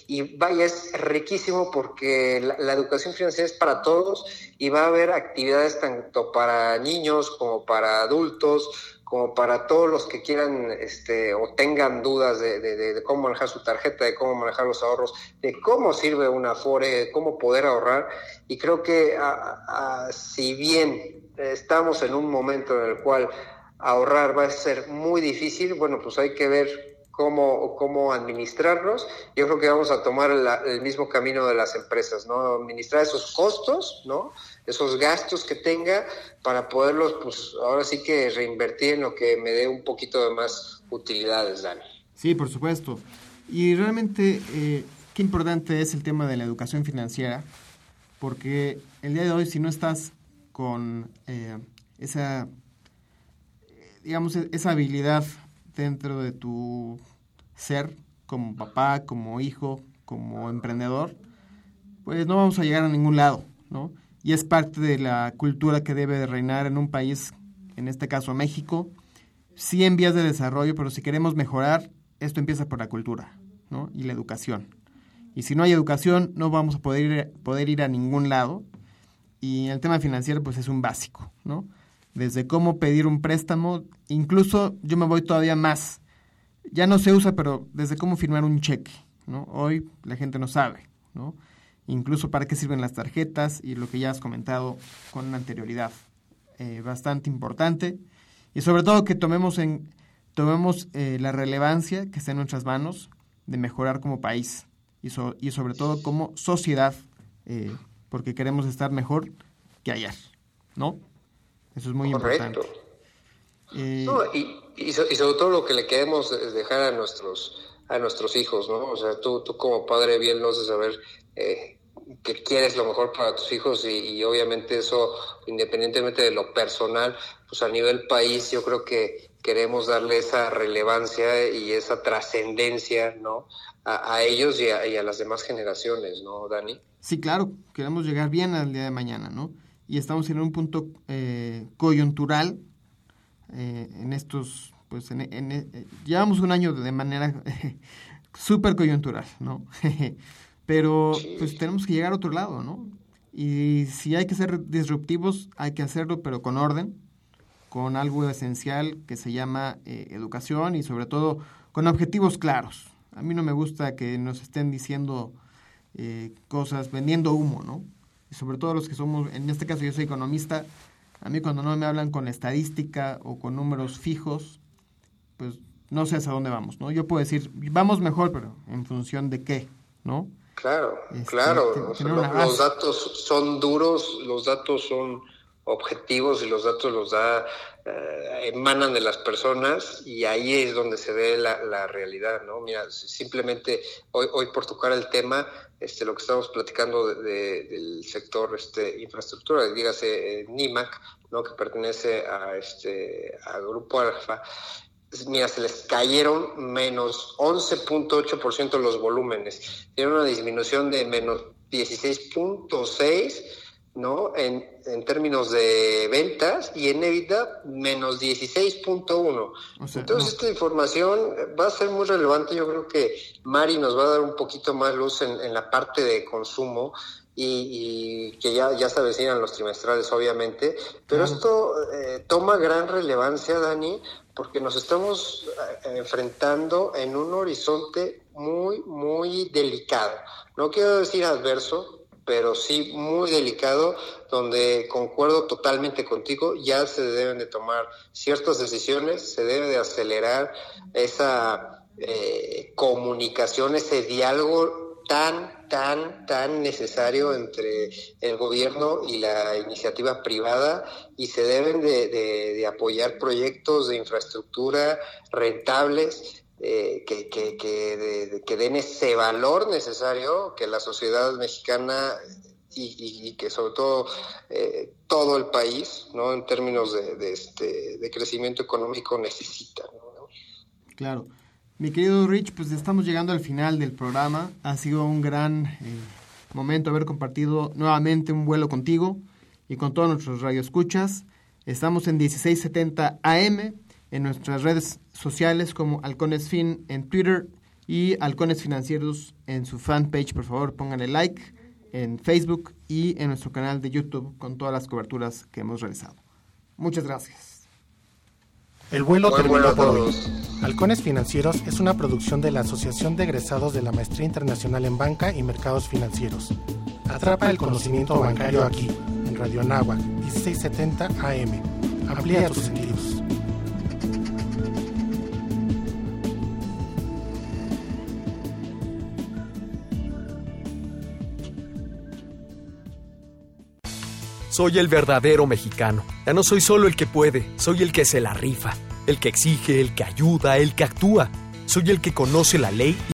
y vaya, es riquísimo porque la educación financiera es para todos y va a haber actividades tanto para niños como para adultos, como para todos los que quieran este, o tengan dudas de, cómo manejar su tarjeta, de cómo manejar los ahorros, de cómo sirve una Afore, de cómo poder ahorrar. Y creo que si bien estamos en un momento en el cual ahorrar va a ser muy difícil, bueno, pues hay que ver cómo, cómo administrarnos. Yo creo que vamos a tomar el mismo camino de las empresas, ¿no? Administrar esos costos, ¿no? Esos gastos que tenga para poderlos, pues ahora sí que reinvertir en lo que me dé un poquito de más utilidades, Dani. Sí, por supuesto. Y realmente, eh, qué importante es el tema de la educación financiera, porque el día de hoy, si no estás con eh, esa, digamos, esa habilidad dentro de tu ser, como papá, como hijo, como emprendedor, pues no vamos a llegar a ningún lado, ¿no? Y es parte de la cultura que debe de reinar en un país, en este caso México, sí en vías de desarrollo, pero si queremos mejorar, esto empieza por la cultura, ¿no? Y la educación. Y si no hay educación, no vamos a poder poder ir a ningún lado. Y el tema financiero, pues es un básico, ¿no? Desde cómo pedir un préstamo, incluso yo me voy todavía más. Ya no se usa, pero desde cómo firmar un cheque, ¿no? Hoy la gente no sabe, ¿no? Incluso para qué sirven las tarjetas y lo que ya has comentado con anterioridad. Eh, bastante importante. Y sobre todo que tomemos, en, tomemos eh, la relevancia que está en nuestras manos de mejorar como país y, y sobre todo como sociedad, eh, porque queremos estar mejor que ayer, ¿no? Eso es muy importante. Eh, y, y, sobre todo lo que le queremos dejar a nuestros a nuestros hijos, ¿no? O sea, tú, tú como padre bien no sé saber eh, que quieres lo mejor para tus hijos y, y, obviamente eso, independientemente de lo personal, pues a nivel país yo creo que queremos darle esa relevancia y esa trascendencia, ¿no? a, ellos y a, las demás generaciones, ¿no, Dani? Sí, claro, queremos llegar bien al día de mañana, ¿no? Y estamos en un punto eh, coyuntural eh, en estos, pues, en, eh, llevamos un año de manera súper coyuntural, ¿no? Pero, pues, tenemos que llegar a otro lado, ¿no? Y si hay que ser disruptivos, hay que hacerlo, pero con orden, con algo esencial que se llama educación y sobre todo con objetivos claros, a mí no me gusta que nos estén diciendo eh, cosas, vendiendo humo, ¿no? Y sobre todo los que somos, en este caso yo soy economista, a mí cuando no me hablan con estadística o con números fijos, pues no sé hasta dónde vamos, ¿no? Yo puedo decir, vamos mejor, pero en función de qué, ¿no? Claro, este, claro. los datos son duros, los datos son objetivos y los datos los da, eh, emanan de las personas y ahí es donde se ve la, la, realidad, ¿no? Mira, simplemente hoy, hoy por tocar el tema, este, lo que estamos platicando de, del sector este, infraestructura, dígase eh, NIMAC, ¿no? Que pertenece a este, al Grupo Alfa, mira, se les cayeron menos 11.8% los volúmenes, tiene una disminución de menos 16.6% ¿no? En, en, términos de ventas y en EBITDA menos 16.1. Entonces esta información va a ser muy relevante. Yo creo que Mari nos va a dar un poquito más luz en, en la parte de consumo y, que ya, ya se avecinan los trimestrales, obviamente. Pero esto eh, toma gran relevancia, Dani, porque nos estamos eh, enfrentando en un horizonte muy, muy delicado. No quiero decir adverso, pero sí muy delicado, donde concuerdo totalmente contigo, ya se deben de tomar ciertas decisiones, se debe de acelerar esa eh, comunicación, ese diálogo tan, tan, tan necesario entre el gobierno y la iniciativa privada y se deben de, de apoyar proyectos de infraestructura rentables eh, que, que, que, den ese valor necesario que la sociedad mexicana y, que sobre todo eh, todo el país, ¿no? en términos de, este, de crecimiento económico necesita. Claro. Mi querido Rich, pues estamos llegando al final del programa. Ha sido un gran eh, momento haber compartido nuevamente un vuelo contigo y con todos nuestros radioescuchas. Estamos en 1670 AM en nuestras redes sociales como Halcones Fin en Twitter y Halcones Financieros en su fanpage. Por favor, pónganle like en Facebook y en nuestro canal de YouTube con todas las coberturas que hemos realizado. Muchas gracias. El vuelo terminó por hoy. Halcones Financieros es una producción de la Asociación de Egresados de la Maestría Internacional en Banca y Mercados Financieros. Atrapa el conocimiento bancario aquí, en Radio Anáhuac, 1670 AM. Amplía tus sentidos. Soy el verdadero mexicano. Ya no soy solo el que puede, soy el que se la rifa, el que exige, el que ayuda, el que actúa. Soy el que conoce la ley